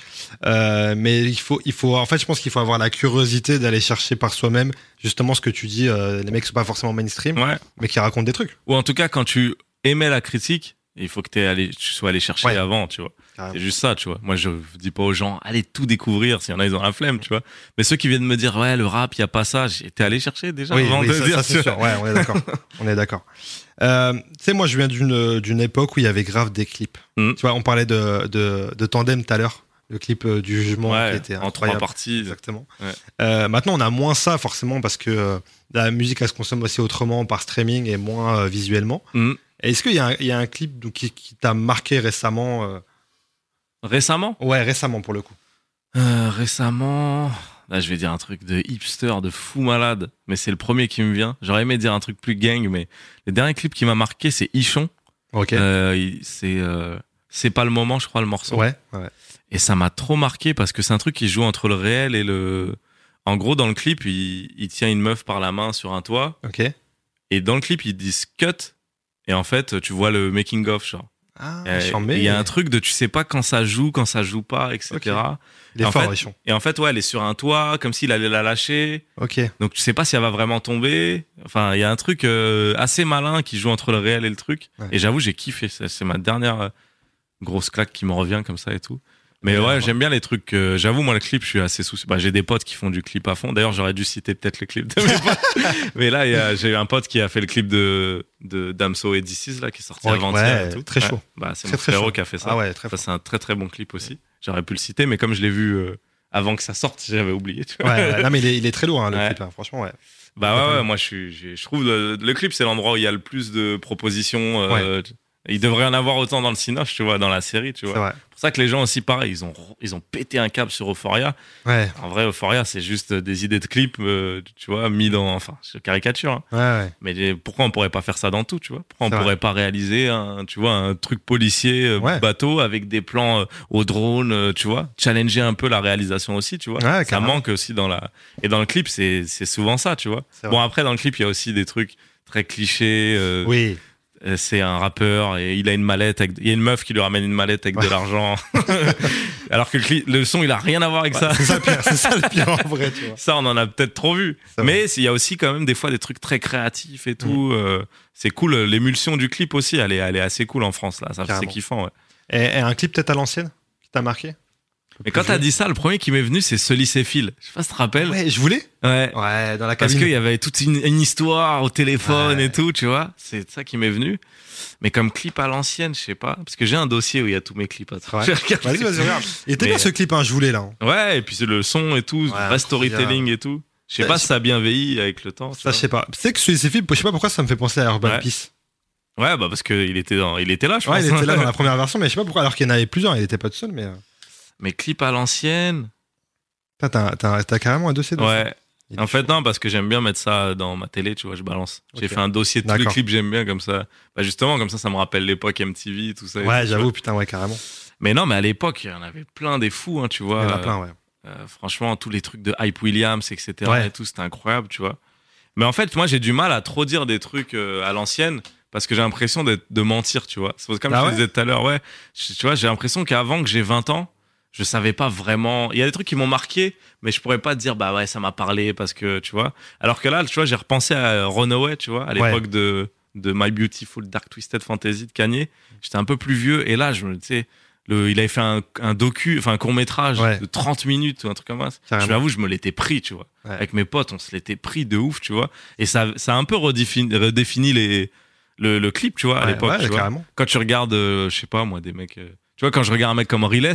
Euh, mais il faut, il faut, en fait, je pense qu'il faut avoir la curiosité d'aller chercher par soi-même, justement, ce que tu dis, euh, les mecs sont pas forcément mainstream, Ouais. mais qui racontent des trucs. Ou en tout cas, quand tu émets la critique, il faut que allé, tu sois allé chercher Ouais. avant, tu vois. C'est juste ça, tu vois. Moi, je dis pas aux gens, allez tout découvrir, s'il y en a, ils ont la flemme, tu vois. Mais ceux qui viennent me dire, ouais, le rap, il y a pas ça, j'étais allé chercher déjà Oui, avant oui, de ça, dire, ça, sûr. Ouais, on est d'accord. *laughs* on est d'accord. Euh, tu sais, moi, je viens d'une d'une époque où il y avait grave des clips. Mhm. Tu vois, on parlait de, de, de Tandem tout à l'heure, le clip euh, du jugement qui était en trois parties. Exactement. Ouais. Euh, maintenant, on a moins ça, forcément, parce que euh, la musique, elle se consomme aussi autrement par streaming et moins euh, visuellement. Et Est-ce qu'il y, a un- il y a un clip donc, qui, qui t'a marqué récemment euh, Récemment? Ouais, récemment pour le coup. Euh, Récemment, là, je vais dire un truc de hipster, de fou malade, mais c'est le premier qui me vient. J'aurais aimé dire un truc plus gang, mais le dernier clip qui m'a marqué, c'est Ichon. Ok. Euh, c'est c'est pas le moment, je crois, le morceau. ouais, ouais. Et ça m'a trop marqué parce que c'est un truc qui joue entre le réel et le. En gros, dans le clip, il, il tient une meuf par la main sur un toit. Ok. Et dans le clip, ils disent cut. Et en fait, tu vois le making of, genre. Ah. Il y a un truc de tu sais pas quand ça joue, quand ça joue pas, etc. Ok. Il est en fort, fait- Richon. Et en fait, ouais, elle est sur un toit, comme s'il allait la lâcher. Ok. Donc tu sais pas si elle va vraiment tomber. Enfin, il y a un truc euh, assez malin qui joue entre le réel et le truc. Ouais. Et j'avoue, j'ai kiffé. C'est c'est ma dernière euh, grosse claque qui me revient comme ça et tout. Mais Ouais, j'aime bien les trucs. euh, j'avoue, moi, le clip, je suis assez soucieux. Bah, j'ai des potes qui font du clip à fond. D'ailleurs, j'aurais dû citer peut-être le clip de mes potes. *laughs* Mais là, j'ai eu un pote qui a fait le clip de, de Damso et DC's, là, qui est sorti Ouais, avant-hier ouais, et tout. très chaud. Bah, c'est mon très frérot qui a fait ça. Ah ouais, très Ça, fort. c'est un très très bon clip aussi. J'aurais pu le citer, mais comme je l'ai vu euh, avant que ça sorte, j'avais oublié. tu vois. Ouais, ouais. Non, mais il est, il est très lourd, hein, le clip. hein. Franchement, ouais. Bah ouais, moi je suis, je trouve le, le clip c'est l'endroit où il y a le plus de propositions. euh, Il devrait en avoir autant dans le cinoche, tu vois, dans la série, tu vois. C'est pour ça que les gens aussi, pareil, ils ont, ils ont pété un câble sur Euphoria. Ouais, En vrai, Euphoria, c'est juste des idées de clips, euh, tu vois, mis dans, enfin, caricature. hein. ouais, ouais. Mais les- pourquoi on pourrait pas faire ça dans tout, tu vois? Pourquoi on pourrait pas réaliser un, tu vois, un truc policier euh, bateau avec des plans euh, au drone, euh, tu vois? Challenger un peu la réalisation aussi, tu vois? Ça manque aussi dans la et dans le clip, c'est souvent ça, tu vois? Bon après dans le clip, il y a aussi des trucs très clichés. Oui. Euh, C'est un rappeur et il a une mallette. Avec... Il y a une meuf qui lui ramène une mallette avec de l'argent. *laughs* Alors que le, son, il a rien à voir avec ça. C'est ça ça le *laughs* pire en vrai, tu vois. Ça, on en a peut-être trop vu. Mais il y a aussi quand même des fois des trucs très créatifs et tout. Mm. euh, c'est cool. L'émulsion du clip aussi, elle est, elle est assez cool en France là. Ça, c'est kiffant. Ouais. Et, et un clip peut-être à l'ancienne qui t'a marqué? Mais quand t'as dit ça, le premier qui m'est venu, c'est Ce lycée Phil. Je sais pas si tu te rappelles. Ouais, je voulais. Ouais. Ouais, dans la Parce cabine. qu'il y avait toute une, une histoire au téléphone Ouais. et tout, tu vois. C'est ça qui m'est venu. Mais comme clip à l'ancienne, je sais pas. Parce que j'ai un dossier où il y a tous mes clips. Attends, Ouais. *laughs* Vas-y, vas-y, regarde. Il était bien ce clip, hein, je voulais là. hein. Ouais, et puis c'est le son et tout, Ouais, storytelling et tout. Je sais Ouais, pas si ça a bien vieilli avec le temps. Ça, je sais pas. Tu sais que ces films, je sais pas pourquoi ça me fait penser à Urban Ouais. Peace. Ouais, bah parce qu'il était, dans, il était là, je Ouais, pense. il était là dans *laughs* la première version, mais je sais pas pourquoi. Alors qu'il y en avait plusieurs, il était pas tout seul, mais. Euh, Mais clip à l'ancienne. T'as carrément un dossier. de. Ouais. En fait, chaud. non, parce que j'aime bien mettre ça dans ma télé, tu vois, je balance. J'ai fait un dossier de tous les clips, j'aime bien comme ça. Bah justement, comme ça, ça me rappelle l'époque MTV, tout ça. Ouais, j'avoue, vois. putain, ouais, carrément. Mais non, mais à l'époque, il y en avait plein des fous, hein, tu Il y vois. en a plein, ouais. Euh, franchement, tous les trucs de Hype Williams, etc. Ouais. et tout, c'était incroyable, tu vois. Mais en fait, moi, j'ai du mal à trop dire des trucs euh, à l'ancienne parce que j'ai l'impression d'être- de mentir, tu vois. C'est comme Ah je ouais te disais tout à l'heure, ouais. Tu vois, j'ai l'impression qu'avant que j'ai 20 ans, je savais pas vraiment. Il y a des trucs qui m'ont marqué, mais je pourrais pas te dire, bah ouais, ça m'a parlé parce que, tu vois. Alors que là, tu vois, j'ai repensé à Runaway, tu vois, à Ouais. l'époque de, de My Beautiful Dark Twisted Fantasy de Kanye. J'étais un peu plus vieux et là, je me, tu sais, le, il avait fait un, un docu, enfin un court métrage Ouais. de 30 minutes ou un truc comme ça. Je l'avoue, je me l'étais pris, tu vois. Ouais. Avec mes potes, on se l'était pris de ouf, tu vois. Et ça, ça a un peu redéfini, redéfini les, le, le clip, tu vois, à l'époque. Quand tu regardes, euh, je sais pas, moi, des mecs. euh, tu vois, quand je regarde un mec comme Riles,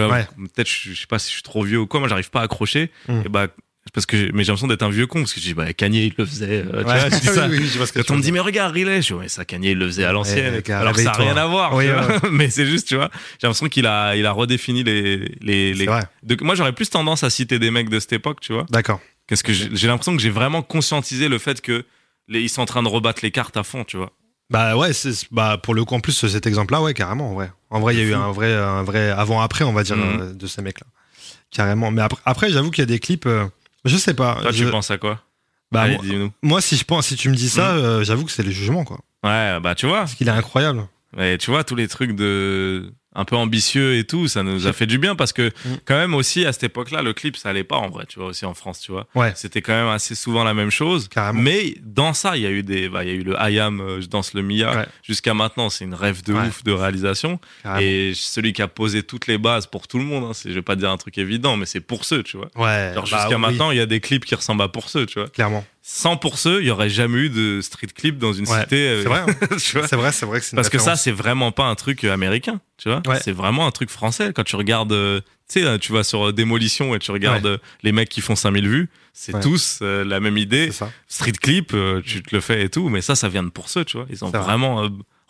Ouais. peut-être, je, je sais pas si je suis trop vieux ou quoi, moi, j'arrive pas à accrocher. Mm. Et bah, parce que j'ai- mais j'ai l'impression d'être un vieux con, parce que je dis, bah, Kanye, il le faisait. euh, tu Ouais. vois, je dis ça. oui, oui, je vois ce que Quand on me dire. mais regarde, Riles, je dis, ouais, ça, Kanye, il le faisait à l'ancienne. Ouais, alors que ça n'a rien à voir. Oui, *laughs* mais c'est juste, tu vois, j'ai l'impression qu'il a, il a redéfini les, les, les, de- moi, j'aurais plus tendance à citer des mecs de cette époque, tu vois. D'accord. Parce que j'ai j'ai l'impression que j'ai vraiment conscientisé le fait que les, ils sont en train de rebattre les cartes à fond, tu vois. Bah ouais, c'est- bah pour le coup en plus cet exemple-là, ouais, carrément, ouais. En vrai, il y a eu un vrai, un vrai avant-après, on va dire, Mhm. euh, de ces mecs-là, carrément. Mais après, après j'avoue qu'il y a des clips, euh, je sais pas. Toi, je- tu penses à quoi? Bah, Allez, moi, dis-nous. moi, si je pense, si tu me dis ça, Mhm. euh, j'avoue que c'est le jugement, quoi. Ouais, bah tu vois. Parce qu'il est incroyable. Et tu vois, tous les trucs de un peu ambitieux et tout, ça nous a fait du bien parce que Mm. quand même aussi à cette époque-là, le clip ça allait pas en vrai, tu vois aussi en France, tu vois. Ouais. C'était quand même assez souvent la même chose. Carrément. Mais dans ça, il y a eu des, bah, il y a eu le I am, euh, je danse le Mia. Ouais. Jusqu'à maintenant, c'est une rêve de Ouais. ouf de réalisation. Carrément. Et celui qui a posé toutes les bases pour tout le monde, hein, c'est, je vais pas dire un truc évident, mais c'est pour ceux, tu vois. Ouais. Genre bah jusqu'à oui, maintenant, il y a des clips qui ressemblent à pour ceux, tu vois. clairement. Sans pour ceux, il y aurait jamais eu de street clip dans une Ouais, cité. euh, C'est vrai. hein. *laughs* c'est vrai, c'est vrai que c'est Parce que ça, c'est vraiment pas un truc euh, américain, tu vois. Ouais. C'est vraiment un truc français. Quand tu regardes, euh, tu sais, tu vas sur Démolition et tu regardes les mecs qui font 5000 vues, c'est tous euh, la même idée. C'est ça. Street clip, tu te le fais et tout, mais ça, ça vient de pour ceux, tu vois. Ils ont C'est vrai.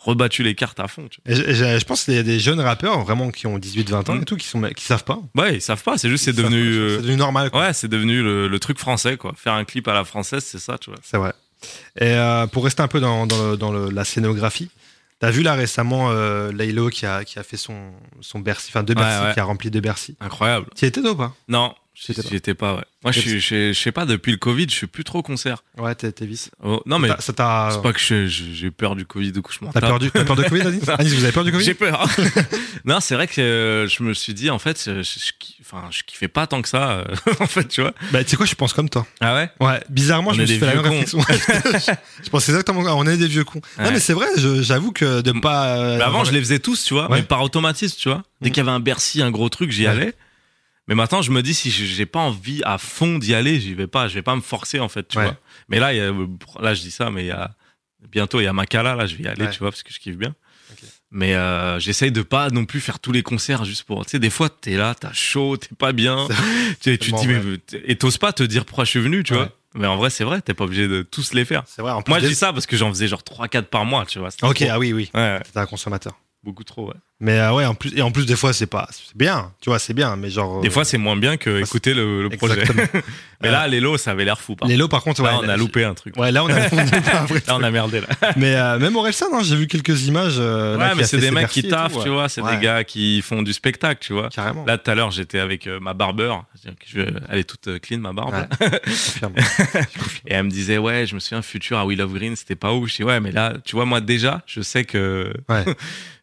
Rebattu les cartes à fond, tu Et je, pense qu'il y a des jeunes rappeurs vraiment qui ont 18-20 ans Mhm. et tout, qui sont, qui savent pas. Ouais, ils savent pas, c'est juste, c'est devenu. euh, C'est devenu normal. quoi. Ouais, c'est devenu le, le truc français, quoi. Faire un clip à la française, c'est ça, tu vois. C'est vrai. Et euh, pour rester un peu dans, dans, le- dans le- la scénographie, t'as vu là récemment euh, Laylo qui a, qui a fait son, son Bercy, enfin Ouais, Bercy, ouais. qui a rempli deux Bercy. Incroyable. Tu étais toi ou pas? Non, J'étais pas. j'y étais pas, ouais. Moi, je sais pas, depuis le Covid, je suis plus trop concert. Ouais, t'es vite. Oh, non, mais T'as- ça t'a. c'est pas que j'ai peur du Covid ou que je m'en T'as peur, du, peur de Covid, Anis *laughs* Anis, vous avez peur du Covid? J'ai peur. *laughs* non, c'est vrai que euh, je me suis dit, en fait, je, je, je ki- enfin, je kiffais pas tant que ça, euh, *laughs* en fait, tu vois. Bah, tu sais quoi, je pense comme toi. Ah ouais? Ouais, bizarrement, On je me suis fait la même réflexion. je pense exactement. On est des vieux cons. Non, mais c'est vrai, j'avoue que de pas. euh, Mais avant, je les faisais tous, tu vois, Ouais. mais par automatisme, tu vois. Dès qu'il y avait un Bercy, un gros truc, j'y allais. Mais maintenant, je me dis, si j'ai pas envie à fond d'y aller, j'y vais pas. Je vais pas me forcer, en fait, tu Ouais. vois. Mais là, y a- là, je dis ça, mais il y a, bientôt, il y a Makala, là, je vais y aller, Ouais. tu vois, parce que je kiffe bien. Mais euh, j'essaye de pas non plus faire tous les concerts juste pour. Tu sais, des fois, t'es là, t'as chaud, t'es pas bien. *laughs* tu, tu te dis, mais. Et t'oses pas te dire pourquoi je suis venu, tu vois. Mais en vrai, c'est vrai, t'es pas obligé de tous les faire. C'est vrai, en plus. Moi, je dis ça parce que j'en faisais genre 3-4 par mois, tu vois. Ok, ah oui, oui. T'es un consommateur. beaucoup trop, ouais. Mais euh, ouais, en plus, et en plus, des fois, c'est pas. C'est bien, tu vois, c'est bien, mais genre. Des euh, fois, c'est moins bien que écouter le, le projet. *laughs* Mais là, Lélo, ça avait l'air fou. Par Les lots, par contre, ouais. Là, on a loupé un truc. Ouais, là, on a. *laughs* on a Là, on a merdé là. *laughs* Mais euh, même Orelsan, hein, j'ai vu quelques images. euh, Ouais, mais c'est des mecs qui taffent, ouais. tu vois. C'est Ouais. des gars qui font du spectacle, tu vois. Carrément. Là, tout à l'heure, j'étais avec euh, ma barbeur. Je vais- Elle est toute euh, clean, ma barbe. Et elle me disait, ouais, je me souviens, Future à We Love Green, c'était pas ouf. Je dis, ouais, mais là, tu vois, moi, déjà, je sais que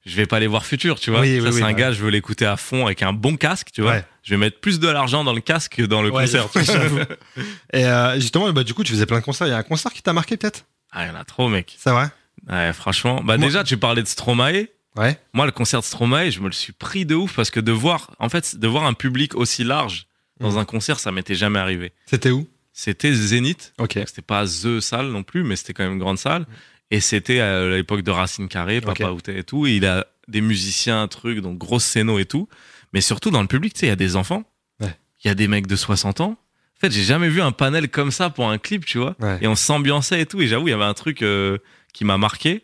je vais pas aller voir Tu vois. Oui, Ça, oui, c'est oui, un gars, je veux l'écouter à fond avec un bon casque, tu vois. Ouais. Je vais mettre plus de l'argent dans le casque que dans le Ouais, concert. *laughs* Et euh, justement, bah, du coup, tu faisais plein de concerts. Il y a un concert qui t'a marqué, peut-être? Ah, il y en a trop, mec. C'est vrai? Ouais, franchement. Bah, Moi- déjà, tu parlais de Stromae. Ouais. Moi, le concert de Stromae, je me le suis pris de ouf parce que de voir, en fait, de voir un public aussi large dans Mhm. un concert, ça m'était jamais arrivé. C'était où? C'était Zénith. Ok. C'était pas The salle non plus, mais c'était quand même une grande salle. Et c'était à l'époque de Racine Carré, Papa Ok. Outé et tout. Et il a des musiciens, un truc, donc grosse scéno et tout. Mais surtout dans le public, tu sais, il y a des enfants. Il Ouais. y a des mecs de 60 ans. En fait, j'ai jamais vu un panel comme ça pour un clip, tu vois. Ouais. Et on s'ambiançait et tout. Et j'avoue, il y avait un truc euh, qui m'a marqué.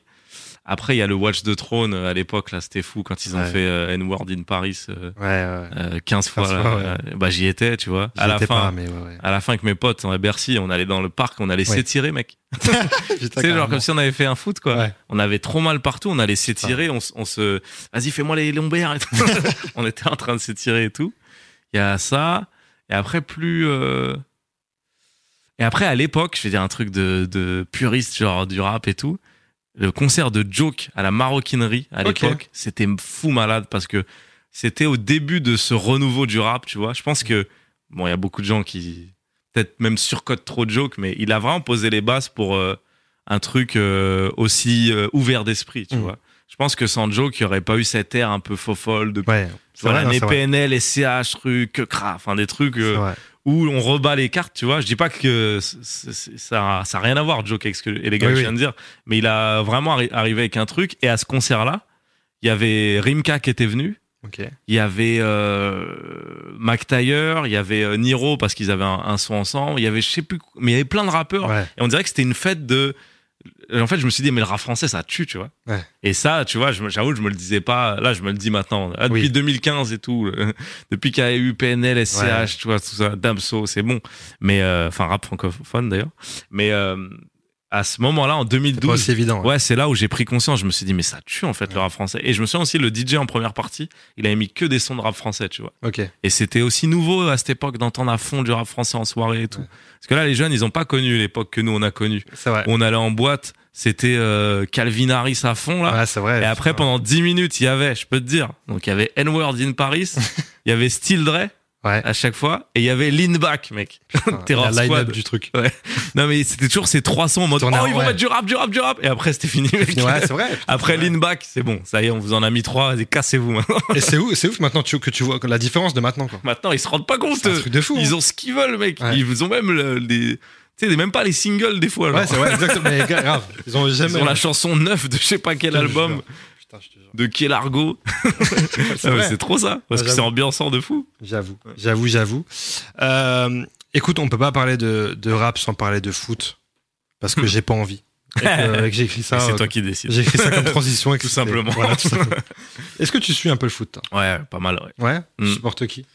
Après, il y a le Watch the Throne euh, à l'époque, là, c'était fou quand ils ont Ouais. fait euh, N-Word in Paris euh, Ouais, ouais. euh, 15 fois. 15 là. fois, ouais. Euh, bah, j'y étais, tu vois. À la fin, pas, mais à la fin avec mes potes, on à Bercy, on allait dans le parc, on allait s'étirer, mec. *laughs* Sais, genre comme si on avait fait un foot, quoi. On avait trop mal partout, on allait s'étirer, on, se, vas-y, fais-moi les lombaires et tout. *laughs* on était en train de s'étirer et tout. Il y a ça. Et après, plus, euh, et après, à l'époque, je vais dire un truc de, de puriste, genre du rap et tout. Le concert de Joke à la maroquinerie, à l'époque, c'était fou malade parce que c'était au début de ce renouveau du rap, tu vois. Je pense que, bon, il y a beaucoup de gens qui, peut-être même surcotent trop de Joke, mais il a vraiment posé les bases pour euh, un truc euh, aussi euh, ouvert d'esprit, tu Mm. vois. Je pense que sans Joke, il n'y aurait pas eu cette ère un peu faux-folle de Ouais. Voilà, vrai, non. PNL, SCH, trucs, que cra, enfin des trucs. Où on rebat les cartes, tu vois. Je dis pas que ça, ça a rien à voir, Joke, avec ce que et les gars Oui, que je oui. viens de dire, mais il a vraiment arri- arrivé avec un truc. Et à ce concert-là, il y avait Rimka qui était venu, Ok. il y avait euh, Mac Taylor, il y avait euh, Niro parce qu'ils avaient un, un son ensemble, il y avait je sais plus, mais il y avait plein de rappeurs. Ouais. Et on dirait que c'était une fête de. En fait, je me suis dit, mais le rap français, ça tue, tu vois. Ouais. Et ça, tu vois, je me- j'avoue, je me le disais pas. Là, je me le dis maintenant. Ah, depuis Oui. 2015 et tout, euh, *laughs* depuis qu'il y a eu PNL, SCH, Ouais. tu vois, tout ça, Damso, c'est bon. Mais, euh, enfin, rap francophone d'ailleurs. Mais euh, à ce moment-là, en C'est pas 2012, aussi évident. Ouais, c'est là où j'ai pris conscience. Je me suis dit, mais ça tue en fait le rap français. Et je me souviens aussi, le DJ en première partie, il avait mis que des sons de rap français, tu vois. Ok. Et c'était aussi nouveau à cette époque d'entendre à fond du rap français en soirée et tout. Ouais. Parce que là, les jeunes, ils ont pas connu l'époque que nous, on a connue. C'est vrai. On allait en boîte, c'était euh, Calvin Harris à fond, là. Ouais, c'est vrai. Et après, pendant 10 minutes, il y avait, je peux te dire, donc il y avait N-Word in Paris, *laughs* il y avait Still Dre Ouais. à chaque fois, et il y avait Lean Back, mec. *laughs* Terror la line-up Squad. du truc. Non, mais c'était toujours ces trois sons en mode, oh, ils vont ouais. mettre du rap, du rap, du rap. Et après, c'était fini, mec. Ouais, c'est vrai. Après. Lean Back, c'est bon. Ça y est, on vous en a mis trois. Vas-y, cassez-vous maintenant. Et c'est ouf, c'est ouf maintenant tu- que tu vois la différence de maintenant. Quoi. Maintenant, ils se rendent pas compte. C'est un truc de fou. Ils hein. ont ce qu'ils veulent, mec. Ouais. Ils ont même le- les. Tu sais, même pas les singles des fois. genre. Ouais, c'est vrai, exactement. Mais grave. Ils ont Ils jamais. ont la chanson 9 de je sais pas quel album. Putain, je te jure. de quel argot. *laughs* C'est trop ça. Parce Ouais, que c'est ambiançant de fou. J'avoue, j'avoue, j'avoue. Euh, écoute, on peut pas parler de, de rap sans parler de foot parce que j'ai pas envie. Et que, j'ai écrit ça. *laughs* C'est euh, toi qui décides. J'ai écrit ça comme transition. *laughs* et Tout simplement. voilà, tout simplement. Est-ce que tu suis un peu le foot Ouais, pas mal, ouais. Ouais? Tu Mm. supportes qui?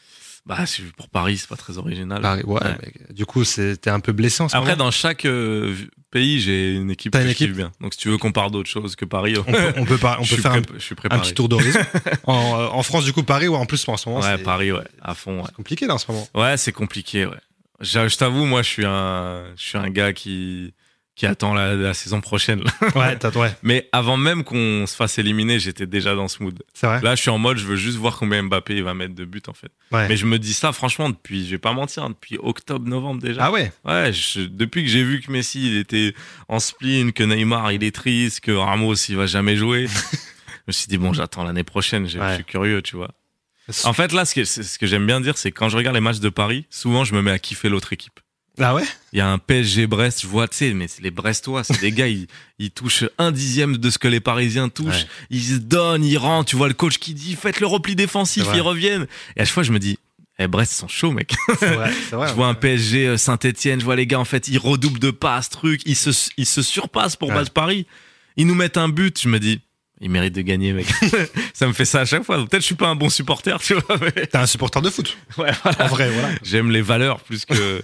Bah, pour Paris, c'est pas très original. Paris. Ouais. Ouais. mais du coup, c'est- t'es un peu blessé en ce Après, moment. dans chaque euh, pays, j'ai une équipe T'as une équipe bien. Donc, si tu veux qu'on parle d'autre chose que Paris, On peut, on peut, pas- on *laughs* je peut suis faire un, petit tour d'horizon. *laughs* en, euh, en France, du coup, Paris ou en plus en ce moment, Ouais, Paris, ouais, à fond. Ouais, c'est compliqué là en ce moment. ouais c'est compliqué. Ouais. Je, je t'avoue, moi, je suis un, je suis un gars qui qui attend la, la saison prochaine. Ouais, t'as ouais, Mais avant même qu'on se fasse éliminer, j'étais déjà dans ce mood. c'est vrai. Là, je suis en mode, je veux juste voir combien Mbappé il va mettre de buts en fait. Ouais. Mais je me dis ça franchement depuis, je vais pas mentir, hein, depuis octobre, novembre déjà. Ah ouais. Ouais, je- depuis que j'ai vu que Messi il était en spleen, que Neymar il est triste, que Ramos il va jamais jouer, *laughs* je me suis dit bon, j'attends l'année prochaine, je, suis curieux, tu vois. En fait, là, ce que, ce que j'aime bien dire, c'est quand je regarde les matchs de Paris, souvent je me mets à kiffer l'autre équipe. Ah ouais? Il y a un PSG Brest, je vois, tu sais, mais c'est les Brestois, c'est des gars, *laughs* ils, ils touchent un dixième de ce que les Parisiens touchent. Ouais. Ils se donnent, ils rentrent. Tu vois le coach qui dit, faites le repli défensif, ils reviennent. Et à chaque fois, je me dis, eh, Brest, ils sont chauds, mec. Vrai. *laughs* Vrai. je vois un PSG Saint-Etienne, je vois les gars, en fait, ils redoublent de passes, trucs, ils se, ils se surpassent pour Ouais. battre Paris. Ils nous mettent un but, je me dis, il mérite de gagner, mec. *laughs* ça me fait ça à chaque fois. Peut-être je suis pas un bon supporter, tu vois. Mais... T'es un supporter de foot. Ouais, voilà. En vrai, voilà. J'aime les valeurs plus que.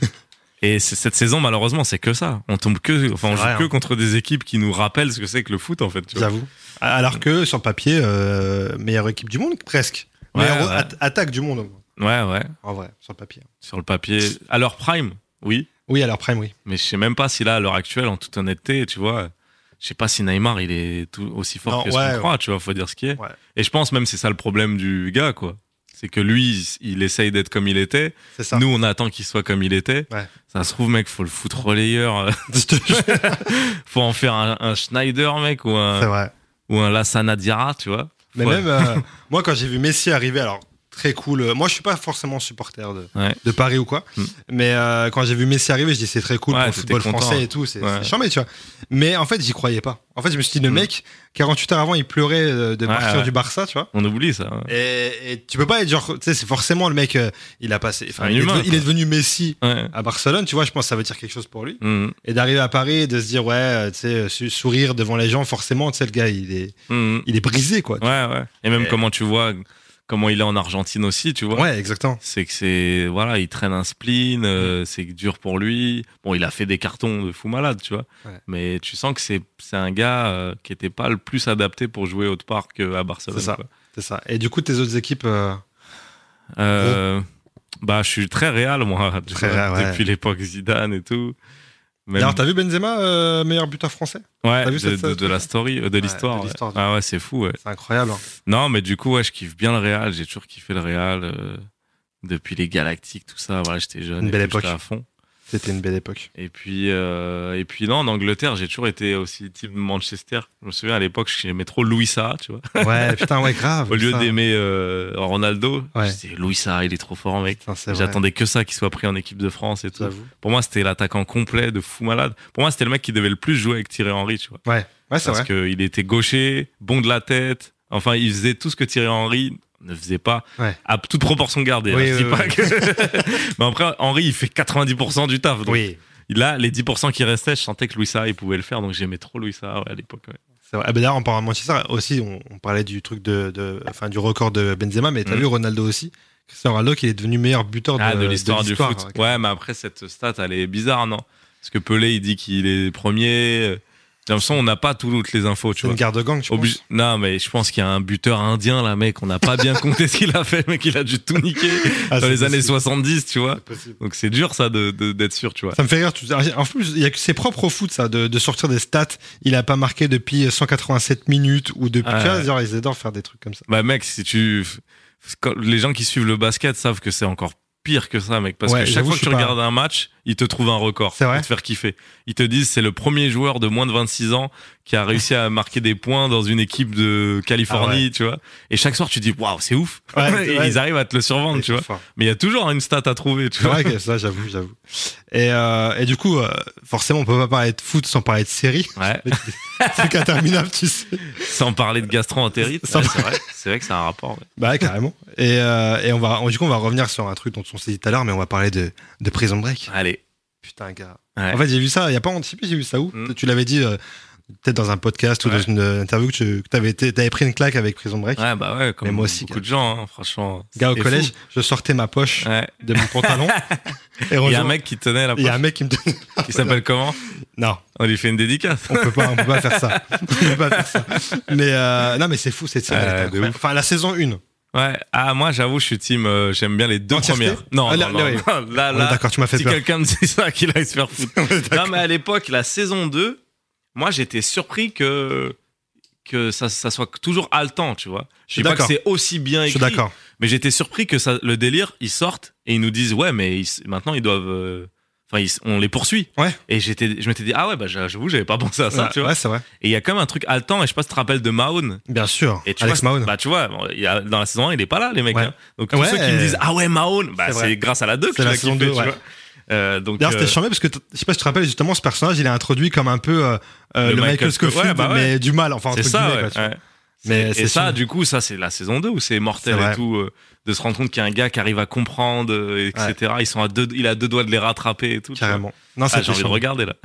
Et cette saison, malheureusement, c'est que ça. On tombe que, enfin, on C'est joue vrai, que hein. contre des équipes qui nous rappellent ce que c'est que le foot, en fait. J'avoue. Alors que sur le papier, euh, meilleure équipe du monde, presque. Ouais, meilleure ouais. at- attaque du monde, Ouais, ouais. en vrai, sur le papier. Sur le papier, à leur prime, oui. Oui, alors prime, oui. Mais je sais même pas si là, à l'heure actuelle, en toute honnêteté, tu vois, je sais pas si Neymar, il est tout aussi fort Non, que ce ouais, qu'on croit, tu vois, faut dire ce qui est. Et je pense même que c'est ça le problème du gars, quoi. C'est que lui, il essaye d'être comme il était. Ça. Nous, on attend qu'il soit comme il était. Ouais. Ça se trouve, mec, faut le foutre relayeur. euh, *laughs* *laughs* faut en faire un, un Schneider, mec, ou un, vrai. ou un Lassana Diarra, tu vois. Mais Ouais. même, euh, *laughs* moi, quand j'ai vu Messi arriver, alors très cool. Moi, je suis pas forcément supporter de, Ouais. de Paris ou quoi. Mm. Mais euh, quand j'ai vu Messi arriver, je dis c'est très cool Ouais, pour le football content. français et tout. C'est Ouais. charmé, tu vois. Mais en fait, j'y croyais pas. En fait, je me suis dit, le Mm. mec, 48 heures avant, il pleurait euh, de partir du Barça, tu vois. On oublie ça. Et, et tu peux pas être genre, tu sais, c'est forcément le mec, euh, il a passé, enfin, il, est humain, devenu- il quoi. est devenu Messi à Barcelone, tu vois. Je pense que ça veut dire quelque chose pour lui. Mhm. Et d'arriver à Paris et de se dire, ouais, tu sais, sourire devant les gens, forcément, tu sais, le gars, il est, il est brisé, quoi. Ouais, ouais. Et même Et- comment tu vois, comment il est en Argentine aussi, tu vois. Ouais, exactement. C'est que c'est, voilà, il traîne un spleen, euh, c'est dur pour lui. Bon, il a fait des cartons de fou malade, tu vois. Ouais. Mais tu sens que c'est, un gars euh, qui était pas le plus adapté pour jouer au parc euh, à Barcelone. C'est ça. C'est ça. Et du coup, tes autres équipes, euh, Euh, Bah, je suis très réel, moi. Très vois, ouais. Depuis l'époque Zidane et tout. D'ailleurs, t'as vu Benzema, euh, meilleur buteur français? Ouais, vu de, cette- de- de la story, euh, de Ouais, l'histoire. ouais. Ah ouais, c'est fou, ouais. C'est incroyable. hein. Non, mais du coup, ouais, je kiffe bien le Real. J'ai toujours kiffé le Real. euh, depuis les Galactiques, tout ça. Voilà, j'étais jeune. Une belle époque. à fond. C'était une belle époque. Et puis, euh, et puis non, en Angleterre, j'ai toujours été aussi type Manchester. Je me souviens à l'époque, j'aimais trop Louis tu vois. Ouais, *laughs* putain, ouais, grave. Au lieu d'aimer euh, Ronaldo, Ouais. je Louis il est trop fort, mec. J'attendais que ça, qu'il soit pris en équipe de France et tout. Pour moi, c'était l'attaquant complet de fou malade. Pour moi, c'était le mec qui devait le plus jouer avec Thierry Henry, tu vois. Ouais, ouais, c'est Parce vrai. qu'il était gaucher, bon de la tête. Enfin, il faisait tout ce que Thierry Henry ne faisait pas, Ouais. à toute proportion gardée. Oui, hein. Je oui, dis pas oui. que- *laughs* Mais après, Henry, il fait 90% du taf. Donc, Oui, Là, les 10% qui restaient, je sentais que Louis Saha, il pouvait le faire. Donc, j'aimais trop Louis Saha ouais, à l'époque. ouais. Ah, bah, D'ailleurs, en parlant de Manchester, aussi, on, on parlait du truc de, de, enfin, du record de Benzema, mais t'as Mm. vu Ronaldo aussi? Cristiano Ronaldo qui est devenu meilleur buteur de, Ah, de l'histoire du foot. ouais. Ouais, mais après, cette stat, elle est bizarre, non? Parce que Pelé, il dit qu'il est premier. J'ai l'impression qu'on n'a pas toutes les infos, tu vois. une garde gang, tu Obli- penses Non, mais je pense qu'il y a un buteur indien, là, mec. On n'a pas bien *laughs* compté ce qu'il a fait, mec. Il a dû tout niquer Ah, dans les années possible. 70, tu vois. Donc c'est dur, ça, de- de- d'être sûr, tu vois. Ça me fait rire. tout- En plus, il y a que c'est propre au foot, ça, de, de sortir des stats. Il a pas marqué depuis 187 minutes ou depuis. Ah, ouais. genre, ils adorent faire des trucs comme ça. Bah, mec, si tu. quand- Les gens qui suivent le basket savent que c'est encore pire que ça, mec. Parce Ouais, que chaque fois que tu pas- regardes un match, ils te trouvent un record. C'est vrai Pour te faire kiffer. Ils te disent c'est le premier joueur de moins de 26 ans qui a réussi à marquer des points dans une équipe de Californie, tu vois. Et chaque soir, tu dis waouh, c'est ouf. Ah Ouais, *laughs* Et ouais. ils arrivent à te le survendre, Ouais, tu vois. fort. Mais il y a toujours une stat à trouver, tu vois. que ça, j'avoue, j'avoue. Et, euh, et du coup, euh, forcément, on peut pas parler de foot sans parler de série. Ouais. *laughs* C'est interminable, tu sais. Sans parler de gastro-entérite. Ouais, c'est vrai. C'est vrai que c'est un rapport. ouais. Bah, ouais, carrément. Et, euh, et on va, du coup, on va revenir sur un truc dont on s'est dit tout à l'heure, mais on va parler de, de Prison Break. Allez. Putain, gars. Ouais. En fait, j'ai vu ça, il y a pas plus, j'ai vu ça où? Mm. Tu l'avais dit, euh, peut-être dans un podcast ou dans une euh, interview que tu avais, été, t'avais pris une claque avec Prison Break. Ouais, bah ouais, comme Mais moi aussi, beaucoup gars. de gens, hein, franchement. Gars, au collège, fou. je sortais ma poche Ouais. de mon pantalon. *laughs* et Il y a un mec qui tenait la il y a un poche. mec qui me donne. Qui s'appelle comment? Non, On lui fait une dédicace. on peut pas, on peut pas faire ça. *laughs* On peut pas faire ça. Mais euh, non, mais c'est fou cette série. Enfin, la saison 1. Ouais. Ah, moi, j'avoue, je suis team. euh, J'aime bien les deux Entièreté premières. Non, Ah, là, non, là, non, oui. non, *laughs* Là, D'accord, tu m'as fait si peur. quelqu'un me dit ça, qu'il aille se faire foutre. *laughs* Non, mais à l'époque, la saison 2, moi, j'étais surpris que que ça, ça soit toujours haletant, tu vois. Je suis dis pas que d'accord. c'est aussi bien Je suis écrit, d'accord. mais j'étais surpris que ça, le délire, ils sortent et ils nous disent ouais, mais ils- maintenant ils doivent, euh, enfin, ils- on les poursuit. Ouais. Et j'étais, je m'étais dit ah ouais, bah j'avoue, j'avais pas pensé à ça, Ouais, tu vois. ouais, c'est vrai. Et il y a quand même un truc haletant et je sais pas si tu te rappelles de Mahone. Bien sûr. Et tu Alex vois, Mahone. Bah tu vois, y a, dans la saison 1, il est pas là, les mecs. Ouais. hein. Donc tous ceux qui me disent ah ouais Mahone, bah C'est grâce à la 2 que la saison kiffé, 2, tu vois. Euh, donc D'ailleurs, c'était euh, charmé parce que je sais pas si tu te rappelles justement ce personnage, il est introduit comme un peu euh, Le le, Michael, Michael Sco- Scofield, ouais, bah ouais. mais du mal. Enfin, c'est entre ça, ouais. Mais et c'est ça, sûr. du coup, ça c'est la saison 2 où c'est mortel et tout, euh, de se rendre compte qu'il y a un gars qui arrive à comprendre, euh, etc. Ils sont à deux, il a deux doigts de les rattraper et tout. Carrément. Non, Ah, j'ai envie de regarder là.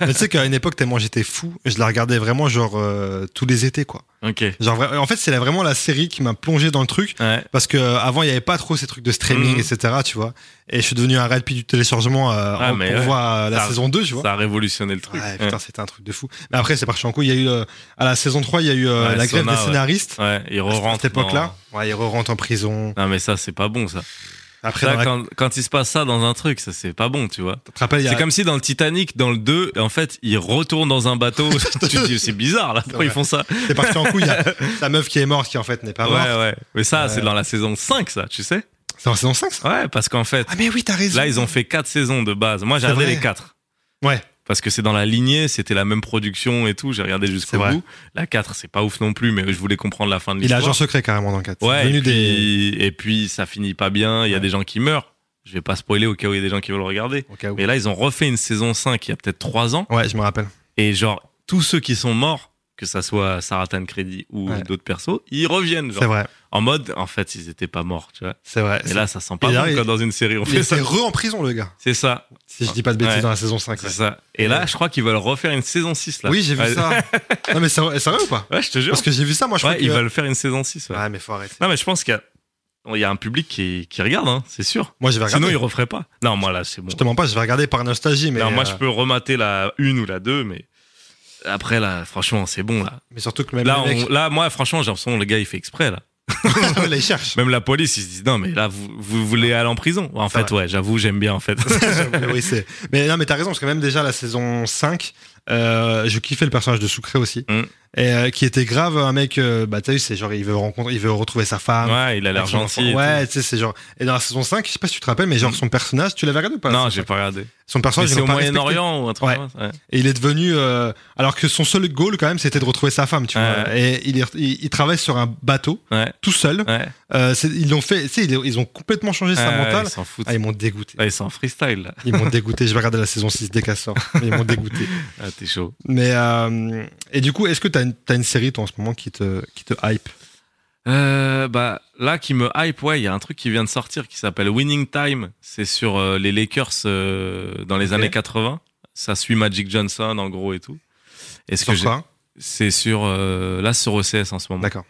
Mais tu sais qu'à une époque, tellement j'étais fou, je la regardais vraiment genre euh, tous les étés, quoi. Ok. Genre, vra- en fait, c'est vraiment la série qui m'a plongé dans le truc. Ouais. Parce que euh, avant il n'y avait pas trop ces trucs de streaming, Mhm. etc. Tu vois. Et je suis devenu un rapide du téléchargement euh, Ah, en- mais pour ouais. voir euh, la Ça- saison 2, tu vois. Ça a révolutionné le truc. Ouais, putain, c'était un truc de fou. Mais après, c'est parti en couille. Il y a eu, euh, à la saison 3, il y a eu euh, la grève Sona, des scénaristes. Ouais, il À re-rentre. cette époque-là, ouais, ils re-rentrent en prison. Non, mais ça, c'est pas bon, ça. Après, Ça, dans la- quand, quand il se passe ça dans un truc, ça, c'est pas bon, tu vois. a- C'est comme si dans le Titanic, dans le 2, en fait, ils retournent dans un bateau. *laughs* tu te dis, c'est bizarre, là. Pourquoi ils font ça? c'est parti en couille. Il y a *laughs* sa meuf qui est morte, qui en fait n'est pas morte. Ouais, ouais. Mais ça, c'est dans la saison 5, ça, tu sais? C'est en saison 5, ça? Ouais, parce qu'en fait, Ah, mais oui, t'as raison. là, ils ont fait 4 saisons de base. Moi, j'ai regardé les 4. Ouais. Parce que c'est dans la lignée, c'était la même production et tout. J'ai regardé jusqu'au bout. La 4, c'est pas ouf non plus, mais je voulais comprendre la fin de Il est l'histoire. agent secret carrément dans le 4. Ouais, et des... puis, et puis ça finit pas bien. Il y a Ouais. des gens qui meurent. Je vais pas spoiler au cas où il y a des gens qui veulent le regarder. Au cas où. Mais là, ils ont refait une saison 5 il y a peut-être 3 ans. Ouais, je me rappelle. Et genre, tous ceux qui sont morts, que ça soit Sarah Tancredi ou Ouais. d'autres persos, ils reviennent. C'est vrai. en mode, en fait, ils étaient pas morts, tu vois. C'est vrai. Et là, ça sent pas bon quand dans une série on il fait ça. re en prison, le gars. C'est ça, Si je dis pas de bêtises Ouais. dans la saison 5. c'est ouais. ça. Et là, je crois qu'ils veulent refaire une saison 6 là. Oui, j'ai vu Ouais. ça. *laughs* non, mais c'est vrai, ou pas? Ouais, je te jure. Parce que j'ai vu ça, moi, je Ouais, crois ils que... veulent faire une saison 6. Ouais. Ouais, mais faut arrêter. Non, mais je pense qu'il y a, il y a un public qui, qui regarde, hein, c'est sûr. Moi, je vais regarder. Sinon, ils referaient pas. Non, moi là, c'est bon. Je te mens pas, je vais regarder par nostalgie, mais... non, moi, euh, je peux remater la une ou la deux, mais après, là, franchement, c'est bon, là. Mais surtout que même Là, on- moi, franchement, j'ai l'impression que le gars, il fait exprès, là. *laughs* là, ils cherchent. Même la police, ils se disent, non, mais là, vous, vous voulez aller en prison. En fait, ouais, j'avoue, j'aime bien, en fait. *laughs* Oui, c'est... Mais non, mais t'as raison, parce que même déjà la saison 5, euh, je kiffais le personnage de Sucré aussi. Mm. Et euh, qui était grave un mec, euh, bah t'as vu, c'est genre, il veut rencontrer, il veut retrouver sa femme. ouais, il a l'air gentil. et Ouais, tu sais, c'est genre. Et dans la saison 5, je sais pas si tu te rappelles, mais genre son personnage, tu l'avais regardé ou pas. Non, j'ai pas regardé. 5 Son personnage, c'est au. Moyen-Orient ou un truc Ouais. Ouais. Et il est devenu. euh, alors que son seul goal, quand même, c'était de retrouver sa femme, tu Ouais. vois. Et il, est- il, il travaille sur un bateau, Ouais. tout seul. Euh, ils l'ont fait, tu sais, ils, ils ont complètement changé sa mentale. Ils s'en foutent. Ah, ils m'ont dégoûté. Ouais, ils sont en freestyle, là. Ils m'ont dégoûté. Je vais regarder la saison 6 dès qu'elle sort. Ils m'ont dégoûté. Ah, t'es chaud. Mais, et du coup, est-ce que t'as une, t'as une série, toi, en ce moment, qui te, qui te hype Euh, bah là qui me hype ouais il y a un truc qui vient de sortir qui s'appelle Winning Time. C'est sur euh, les Lakers euh, dans les Ok. années 80 ça suit Magic Johnson en gros et tout. Et ce que Sur quoi? C'est sur là sur OCS en ce moment. D'accord.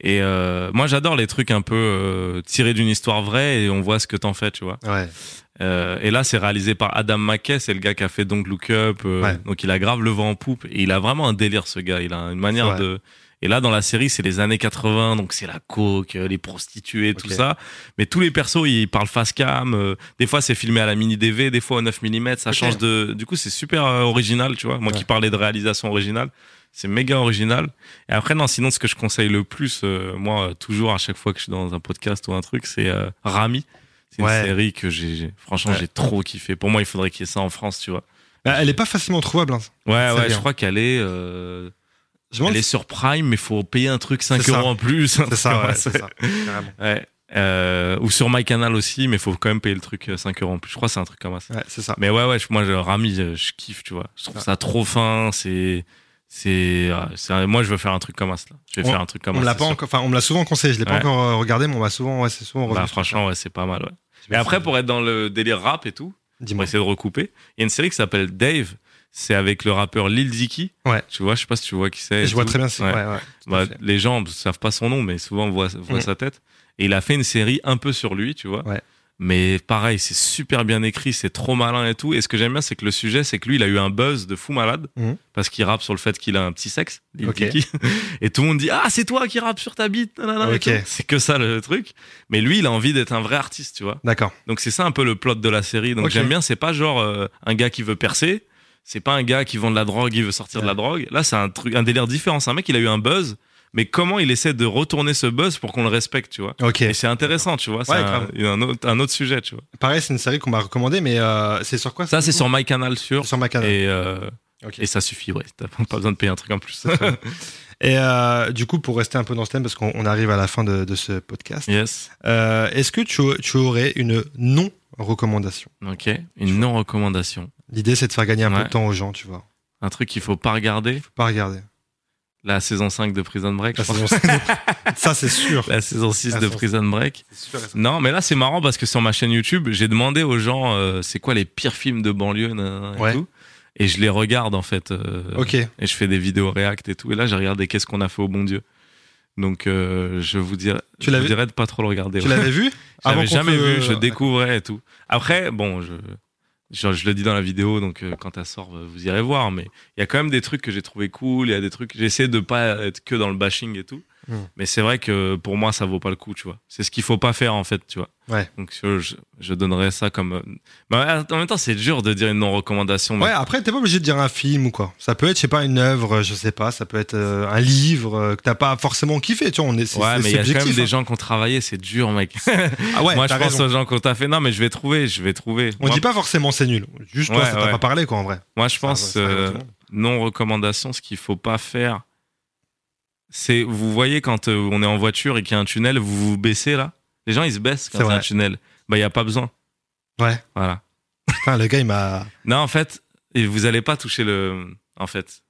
Et euh, moi j'adore les trucs un peu euh, tirés d'une histoire vraie et on voit ce que t'en fais tu vois Ouais. euh, et là, c'est réalisé par Adam McKay, c'est le gars qui a fait donc Look Up. euh, Ouais. Donc, il a grave le vent en poupe. Et il a vraiment un délire, ce gars. Il a une manière de. Et là, dans la série, c'est les années 80, donc c'est la coke, euh, les prostituées, tout ça. Mais tous les persos, ils parlent face cam. euh, des fois, c'est filmé à la mini DV, des fois au 9 mm. Ça change de. Du coup, c'est super original, tu vois. Moi qui parlais de réalisation originale, c'est méga original. Et après, non, sinon, ce que je conseille le plus, euh, moi, euh, toujours à chaque fois que je suis dans un podcast ou un truc, c'est euh, Rami. C'est Ouais. une série que j'ai, franchement, Ouais. j'ai trop kiffé. Pour moi, il faudrait qu'il y ait ça en France, tu vois. Bah, elle est pas facilement trouvable. hein. Ouais, ouais, bien. je crois qu'elle est, euh, Je elle est sur Prime, mais faut payer un truc 5 C'est ça. euros en plus. C'est ça, ouais, *laughs* c'est ça. Ouais. Euh, ou sur MyCanal aussi, mais faut quand même payer le truc euh, 5 euros en plus. Je crois que c'est un truc comme ça. Ouais, c'est ça. Mais ouais, ouais, moi, je, Rami, je, kiffe, tu vois. Je trouve ça trop fin. C'est, c'est, un- moi, je veux faire un truc comme ça. Je vais On- faire un truc comme On l'a pas encore, enfin, on me l'a souvent conseillé. Je l'ai pas encore euh, regardé, mais on m'a souvent, ouais, c'est souvent Bah, franchement, ouais, c'est pas mal, ouais. Mais après, pour être dans le délire rap et tout, dis-moi. essayer de recouper. Il y a une série qui s'appelle Dave. C'est avec le rappeur Lil Dicky. Ouais. Tu vois, je sais pas si tu vois qui c'est. Je vois tout. très bien. c'est- Ouais. Bah, les gens ne savent pas son nom, mais souvent on voit, voit Mm. sa tête. Et il a fait une série un peu sur lui, tu vois. Ouais. Mais pareil, c'est super bien écrit, c'est trop malin et tout. Et ce que j'aime bien, c'est que le sujet, c'est que lui, il a eu un buzz de fou malade Mhm. parce qu'il rappe sur le fait qu'il a un petit sexe, Lil Ok. Dicky. *laughs* Et tout le monde dit ah c'est toi qui rappe sur ta bite. nanana, et Ok. tout. C'est que ça le truc. Mais lui, il a envie d'être un vrai artiste, tu vois. D'accord. Donc c'est ça un peu le plot de la série. Donc j'aime bien, c'est pas genre euh, un gars qui veut percer, c'est pas un gars qui vend de la drogue, il veut sortir de la drogue. Là, c'est un truc, un délire différent. C'est un mec, il a eu un buzz, mais comment il essaie de retourner ce buzz pour qu'on le respecte, tu vois. Ok. Et c'est intéressant, tu vois. C'est Ouais, un, un autre, un autre sujet, tu vois. Pareil, c'est une série qu'on m'a recommandée, mais euh, c'est sur quoi Ça, c'est sur MyCanal sûr. C'est sur ma canal. Et, euh, et ça suffit, ouais. T'as pas besoin de payer un truc en plus. *laughs* Et euh, du coup, pour rester un peu dans ce thème, parce qu'on on arrive à la fin de, de ce podcast, yes. euh, est-ce que tu, tu aurais une non-recommandation? Ok. Une non-recommandation. L'idée, c'est de faire gagner un peu de temps aux gens, tu vois. Un truc qu'il faut pas regarder. Faut pas regarder. La saison 5 de Prison Break. La je saison *laughs* Ça, c'est sûr. La saison 6 La de Prison Break. Ça. Non, mais là c'est marrant parce que sur ma chaîne YouTube, j'ai demandé aux gens euh, c'est quoi les pires films de banlieue et Ouais. tout. et je les regarde en fait. euh, Ok. Et je fais des vidéos React et tout. Et là, j'ai regardé qu'est-ce qu'on a fait au bon Dieu. Donc, euh, je vous dirais, Tu je vous l'avais- dirais de pas trop le regarder. Tu ouais. l'avais vu *laughs* J'avais qu'on jamais vu, je découvrais et tout. Après, bon, je, je, je le dis dans la vidéo, donc euh, quand elle sort, vous irez voir. Mais il y a quand même des trucs que j'ai trouvé cool. Il y a des trucs. J'essaie de pas être que dans le bashing et tout. Hmm. Mais c'est vrai que pour moi, ça vaut pas le coup, tu vois. C'est ce qu'il faut pas faire en fait, tu vois. Ouais. Donc je, donnerais ça comme. euh, Mais en même temps, c'est dur de dire une non recommandation. mais- Ouais, après, t'es pas obligé de dire un film ou quoi. Ça peut être, je sais pas, une œuvre, je sais pas, ça peut être euh, un livre euh, que t'as pas forcément kiffé, tu vois. On est, c'est, Ouais, mais il y a quand même des hein. gens qui ont travaillé, c'est dur, mec. Ah ouais, *laughs* Moi, je pense raison. aux gens qui ont taffé. Non, mais je vais trouver, je vais trouver. On Moi, dit pas forcément c'est nul. Juste toi, Ouais, ça t'a ouais. pas parlé, quoi, en vrai. moi, je Ça, pense ça arrive à euh, tout le monde. non recommandation. Ce qu'il faut pas faire, c'est vous voyez quand euh, on est en voiture et qu'il y a un tunnel, vous vous baissez là? Les gens ils se baissent quand C'est il y a un vrai. tunnel. Bah il y a pas besoin. Ouais. Voilà. Putain, le gars, il m'a. *laughs* Non, en fait, et vous allez pas toucher le. En fait,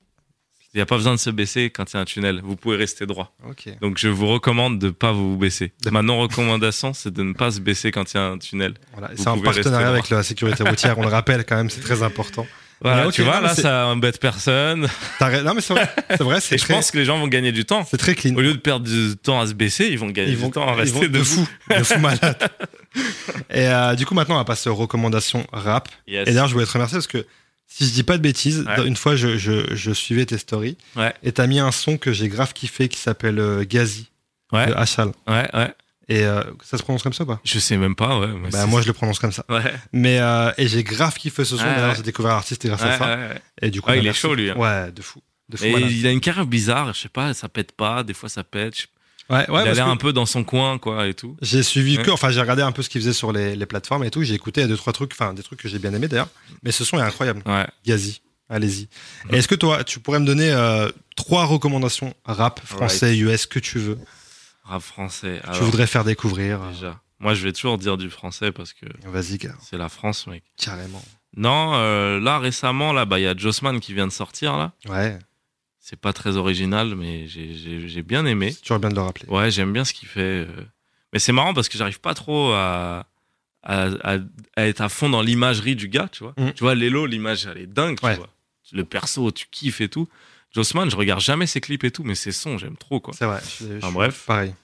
il y a pas besoin de se baisser quand il y a un tunnel. Vous pouvez rester droit. Ok. Donc je vous recommande de pas vous baisser. Ma non recommandation, c'est de ne pas se baisser quand il y a un tunnel. Voilà. Vous C'est en pouvez partenariat avec la sécurité routière, on le rappelle quand même, c'est très important. *laughs* Voilà, tu vois, non, là, c'est- ça embête personne. Non, mais c'est vrai, c'est vrai, *laughs* Et je pense que les gens vont gagner du temps. c'est très clean. Au lieu de perdre du temps à se baisser, ils vont gagner Ils vont, du temps à ils rester vont de fou, de fou malade. *laughs* Et euh, du coup, maintenant, on va passer aux recommandations rap. Yes. Et d'ailleurs, je voulais te remercier parce que si je dis pas de bêtises, Ouais. une fois, je, je, je suivais tes stories Ouais. et t'as mis un son que j'ai grave kiffé qui s'appelle euh, Gazi Ouais, de Hachal. ouais, ouais. Et euh, ça se prononce comme ça ou pas Je sais même pas, ouais. Bah, moi, je le prononce comme ça. Ouais, Mais euh, et j'ai grave kiffé ce son. Ouais, D'ailleurs, ouais. j'ai découvert l'artiste grâce à ça. ouais, ouais. Et du coup, Ouais, bah, il est chaud, lui, hein. Ouais, de fou. De fou Et malade. il a une carrière bizarre, je sais pas, ça pète pas, des fois ça pète. Ouais, ouais, il a l'air un peu dans son coin, quoi, et tout. J'ai suivi que, enfin, j'ai regardé un peu ce qu'il faisait sur les, les plateformes et tout. J'ai écouté deux, trois trucs, enfin, des trucs que j'ai bien aimé d'ailleurs. Mais ce son est incroyable. Ouais. Gazi, allez-y. Est-ce que toi, tu pourrais me donner euh, trois recommandations rap, français, US, que tu veux, Rap français. tu alors, voudrais faire découvrir euh, Déjà. Moi, je vais toujours dire du français parce que Vas-y, gars, c'est la France, mec. carrément. Non, euh, là, récemment, là, bah, il y a Jossman qui vient de sortir, là. Ouais, C'est pas très original, mais j'ai- bien aimé. c'est toujours bien de le rappeler. Ouais, j'aime bien ce qu'il fait. euh. Mais c'est marrant parce que j'arrive pas trop à, à, à- à être à fond dans l'imagerie du gars, tu vois. Mm. Tu vois, Lelo, l'image, elle est dingue, Ouais. tu vois. Le perso, tu kiffes et tout. Jossman, je regarde jamais ses clips et tout, mais ses sons, j'aime trop, quoi. C'est vrai. je- je Enfin, bref. Pareil.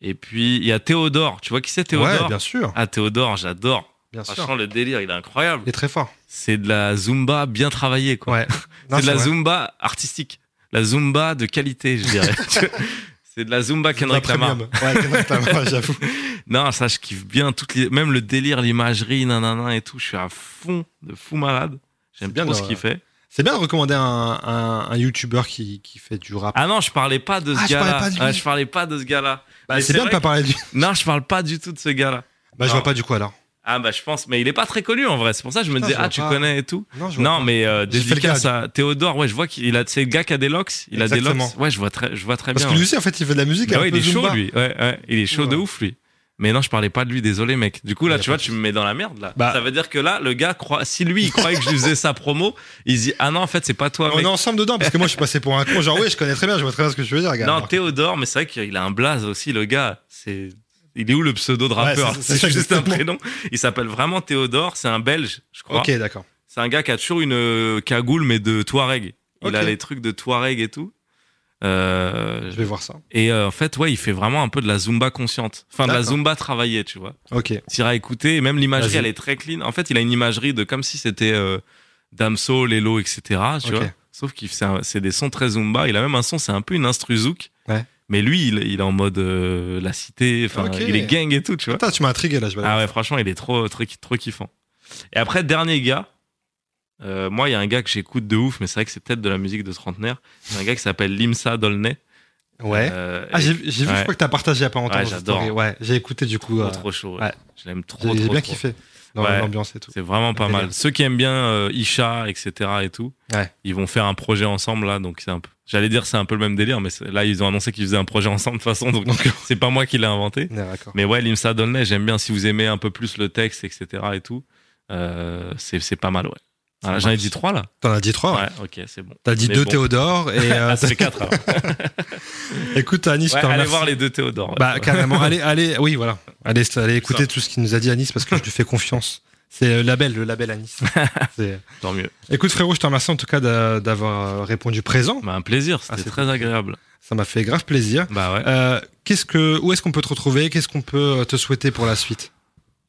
Et puis, il y a Théodore. Tu vois qui c'est, Théodore Ouais, bien sûr. Ah, Théodore, j'adore. Bien sûr. Franchement, le délire, il est incroyable. Il est très fort. C'est de la Zumba bien travaillée, quoi. Ouais. *laughs* C'est de la vrai. Zumba artistique. La Zumba de qualité, je dirais. *laughs* *laughs* c'est de la Zumba Kendrick Lamar. Ouais, Kendrick Lamar, j'avoue. Non, ça, je kiffe bien. Toutes les... Même le délire, l'imagerie, nanana et tout. Je suis à fond de fou malade. J'aime bien de- ce qu'il fait. C'est bien de recommander un, un, un YouTuber qui, qui fait du rap. Ah non, je parlais pas de ce Ah, je parlais gars-là. pas de lui. Ah, je parlais pas de ce gars-là. Bah, c'est bien de pas parler de lui. Non, je parle pas du tout de ce gars-là. Bah, je Non. vois pas du coup alors. Ah bah je pense, mais il est pas très connu en vrai. C'est pour ça que je me disais je ah tu pas. connais et tout. Non, je vois Non pas. mais euh, dédicace gars, à Théodore. Ouais, je vois qu'il a c'est le gars qui a des locks. Il a des Exactement. locks. Ouais, je vois très, je vois très Parce bien. que lui aussi, en fait, il fait de la musique. Bah un ouais, peu il est chaud lui. Ouais, ouais, il est chaud de ouf lui. Mais non, je parlais pas de lui. Désolé mec. Du coup là, tu vois, tu me mets dans la merde là. Bah- Ça veut dire que là, le gars croit. Si lui, il croyait que je lui faisais sa promo, il se dit ah non en fait c'est pas toi On mec. est ensemble dedans parce que moi je suis passé pour un con. Genre, oui, je connais très bien, je vois très bien ce que tu veux dire, gars. Non, Alors, Théodore, mais c'est vrai qu'il a un blaze aussi, le gars. C'est, il est où le pseudo de rappeur c'est- juste un prénom. Il s'appelle vraiment Théodore. C'est un Belge, je crois. ok, d'accord. C'est un gars qui a toujours une euh, cagoule, mais de Touareg. Il a les trucs de Touareg et tout. Euh, Je vais voir ça. et euh, en fait, ouais, il fait vraiment un peu de la Zumba consciente. Enfin, de la. Zumba travaillée, tu vois. Ok. T'iras écouter, et même l'imagerie, elle est très clean. En fait, il a une imagerie de comme si c'était euh, Damso, Lelo, etc. Tu Ok. vois. Sauf qu'il c'est des sons très Zumba. Il a même un son, c'est un peu une instru zouk. Ouais. Mais lui, il, il est en mode euh, la cité. Enfin, il est gang et tout, tu vois. Attends, tu m'as intrigué là. Je vais Ah ouais, franchement, il est trop, trop, trop kiffant. Et après, dernier gars. Euh, moi, il y a un gars que j'écoute de ouf, mais c'est vrai que c'est peut-être de la musique de trentenaire. C'est un gars qui s'appelle Limsa Dolnay. Ouais. Euh, Ah, j'ai vu, ouais. je crois que t'as partagé il y a pas longtemps. Ouais, j'adore. Ouais, j'ai écouté du coup. trop, euh, trop chaud. ouais. ouais. Je l'aime trop, J'ai bien trop. kiffé dans Ouais. l'ambiance et tout. C'est vraiment pas mal. Ceux qui aiment bien euh, Isha, etc. et tout, ils vont faire un projet ensemble là. Donc c'est un peu. J'allais dire c'est un peu le même délire, mais là ils ont annoncé qu'ils faisaient un projet ensemble de toute façon. Donc *laughs* c'est pas moi qui l'ai inventé. Mais ouais, Limsa Dolnay, j'aime bien. Si vous aimez un peu plus le texte, etc. et tout, c'est pas mal, ouais. Ça J'en ai dit trois là. T'en as dit trois. ouais. Ouais, ok, c'est bon. T'as dit deux bon. Théodore et *laughs* euh, Ah, c'est quatre alors. *laughs* écoute Anis, je Ouais, te allez voir les deux Théodore. Bah carrément. allez, allez, oui voilà. Allez, allez écouter Ça. tout ce qu'il nous a dit Anis parce que je lui fais confiance C'est le label, le label Anis. *laughs* C'est- Tant mieux. Écoute frérot, je te remercie en tout cas d'a- d'avoir répondu présent. Bah, un plaisir, Ah, c'était c'est très agréable. Ça m'a fait grave plaisir. Bah ouais. Euh, qu'est-ce que, où est-ce qu'on peut te retrouver? Qu'est-ce qu'on peut te souhaiter pour la suite?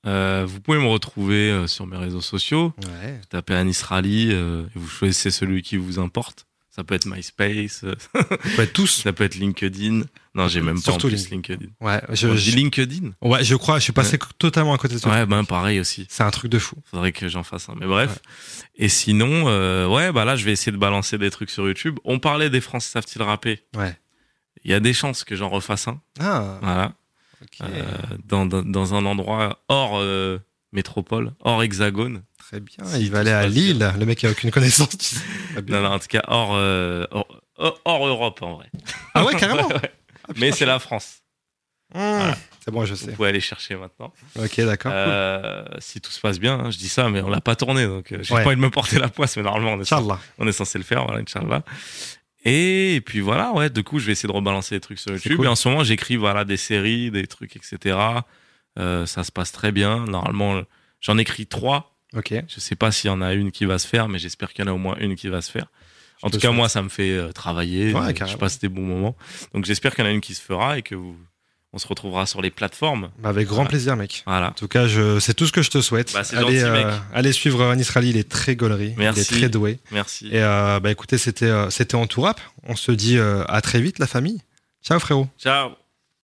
Euh, vous pouvez me retrouver euh, sur mes réseaux sociaux. Ouais. Tapez Anis Rally euh, et vous choisissez celui qui vous importe. Ça peut être MySpace, On peut être tous. *laughs* ça peut être LinkedIn. Non, j'ai même pas en Surtout plus LinkedIn. Ouais, je, je- LinkedIn ouais, je crois. Je suis passé totalement à côté de toi. Ouais, ben pareil aussi. C'est un truc de fou. Faudrait que j'en fasse un. Mais bref. Et sinon, ouais, bah là, je vais essayer de balancer des trucs sur YouTube. On parlait des Français savent-ils rapper? Ouais. Il y a des chances que j'en refasse un. Ah. Voilà. Euh, dans, dans, dans un endroit hors euh, métropole, hors hexagone. Très bien. si Il va aller à Lille. Le mec a aucune connaissance. tu sais. Non, non, en tout cas, hors, euh, hors, hors- Europe, en vrai. Ah ouais, carrément. *laughs* Ouais, ouais. Ah, Mais c'est la France. Mmh. C'est bon, je sais. Vous pouvez aller chercher maintenant. Ok, d'accord. Euh, si tout se passe bien, hein, je dis ça, mais on l'a pas tourné, donc euh, j'ai Ouais. pas envie de me porter la poisse, mais normalement, on est, censé, on est censé le faire, voilà, Inch'Allah. Et puis voilà, ouais, du coup, je vais essayer de rebalancer des trucs sur YouTube. cool. Et en ce moment, j'écris voilà, des séries, des trucs, etc. Euh, ça se passe très bien. Normalement, j'en écris trois. Ok. Je sais pas s'il y en a une qui va se faire, mais j'espère qu'il y en a au moins une qui va se faire. En tout cas, souhaite. moi, ça me fait euh, travailler. Ouais, je passe des bons moments. Donc, j'espère qu'il y en a une qui se fera et que vous, on se retrouvera sur les plateformes. Bah, avec grand Voilà. plaisir, mec. Voilà. En tout cas, je... c'est tout ce que je te souhaite. Bah, c'est allez, gentil, mec. allez suivre Anis Rally, il est très gaulerie. Merci. Il est très doué. Merci. Et euh, bah écoutez, c'était euh, c'était en tout rap. On se dit euh, à très vite, la famille. Ciao frérot. Ciao.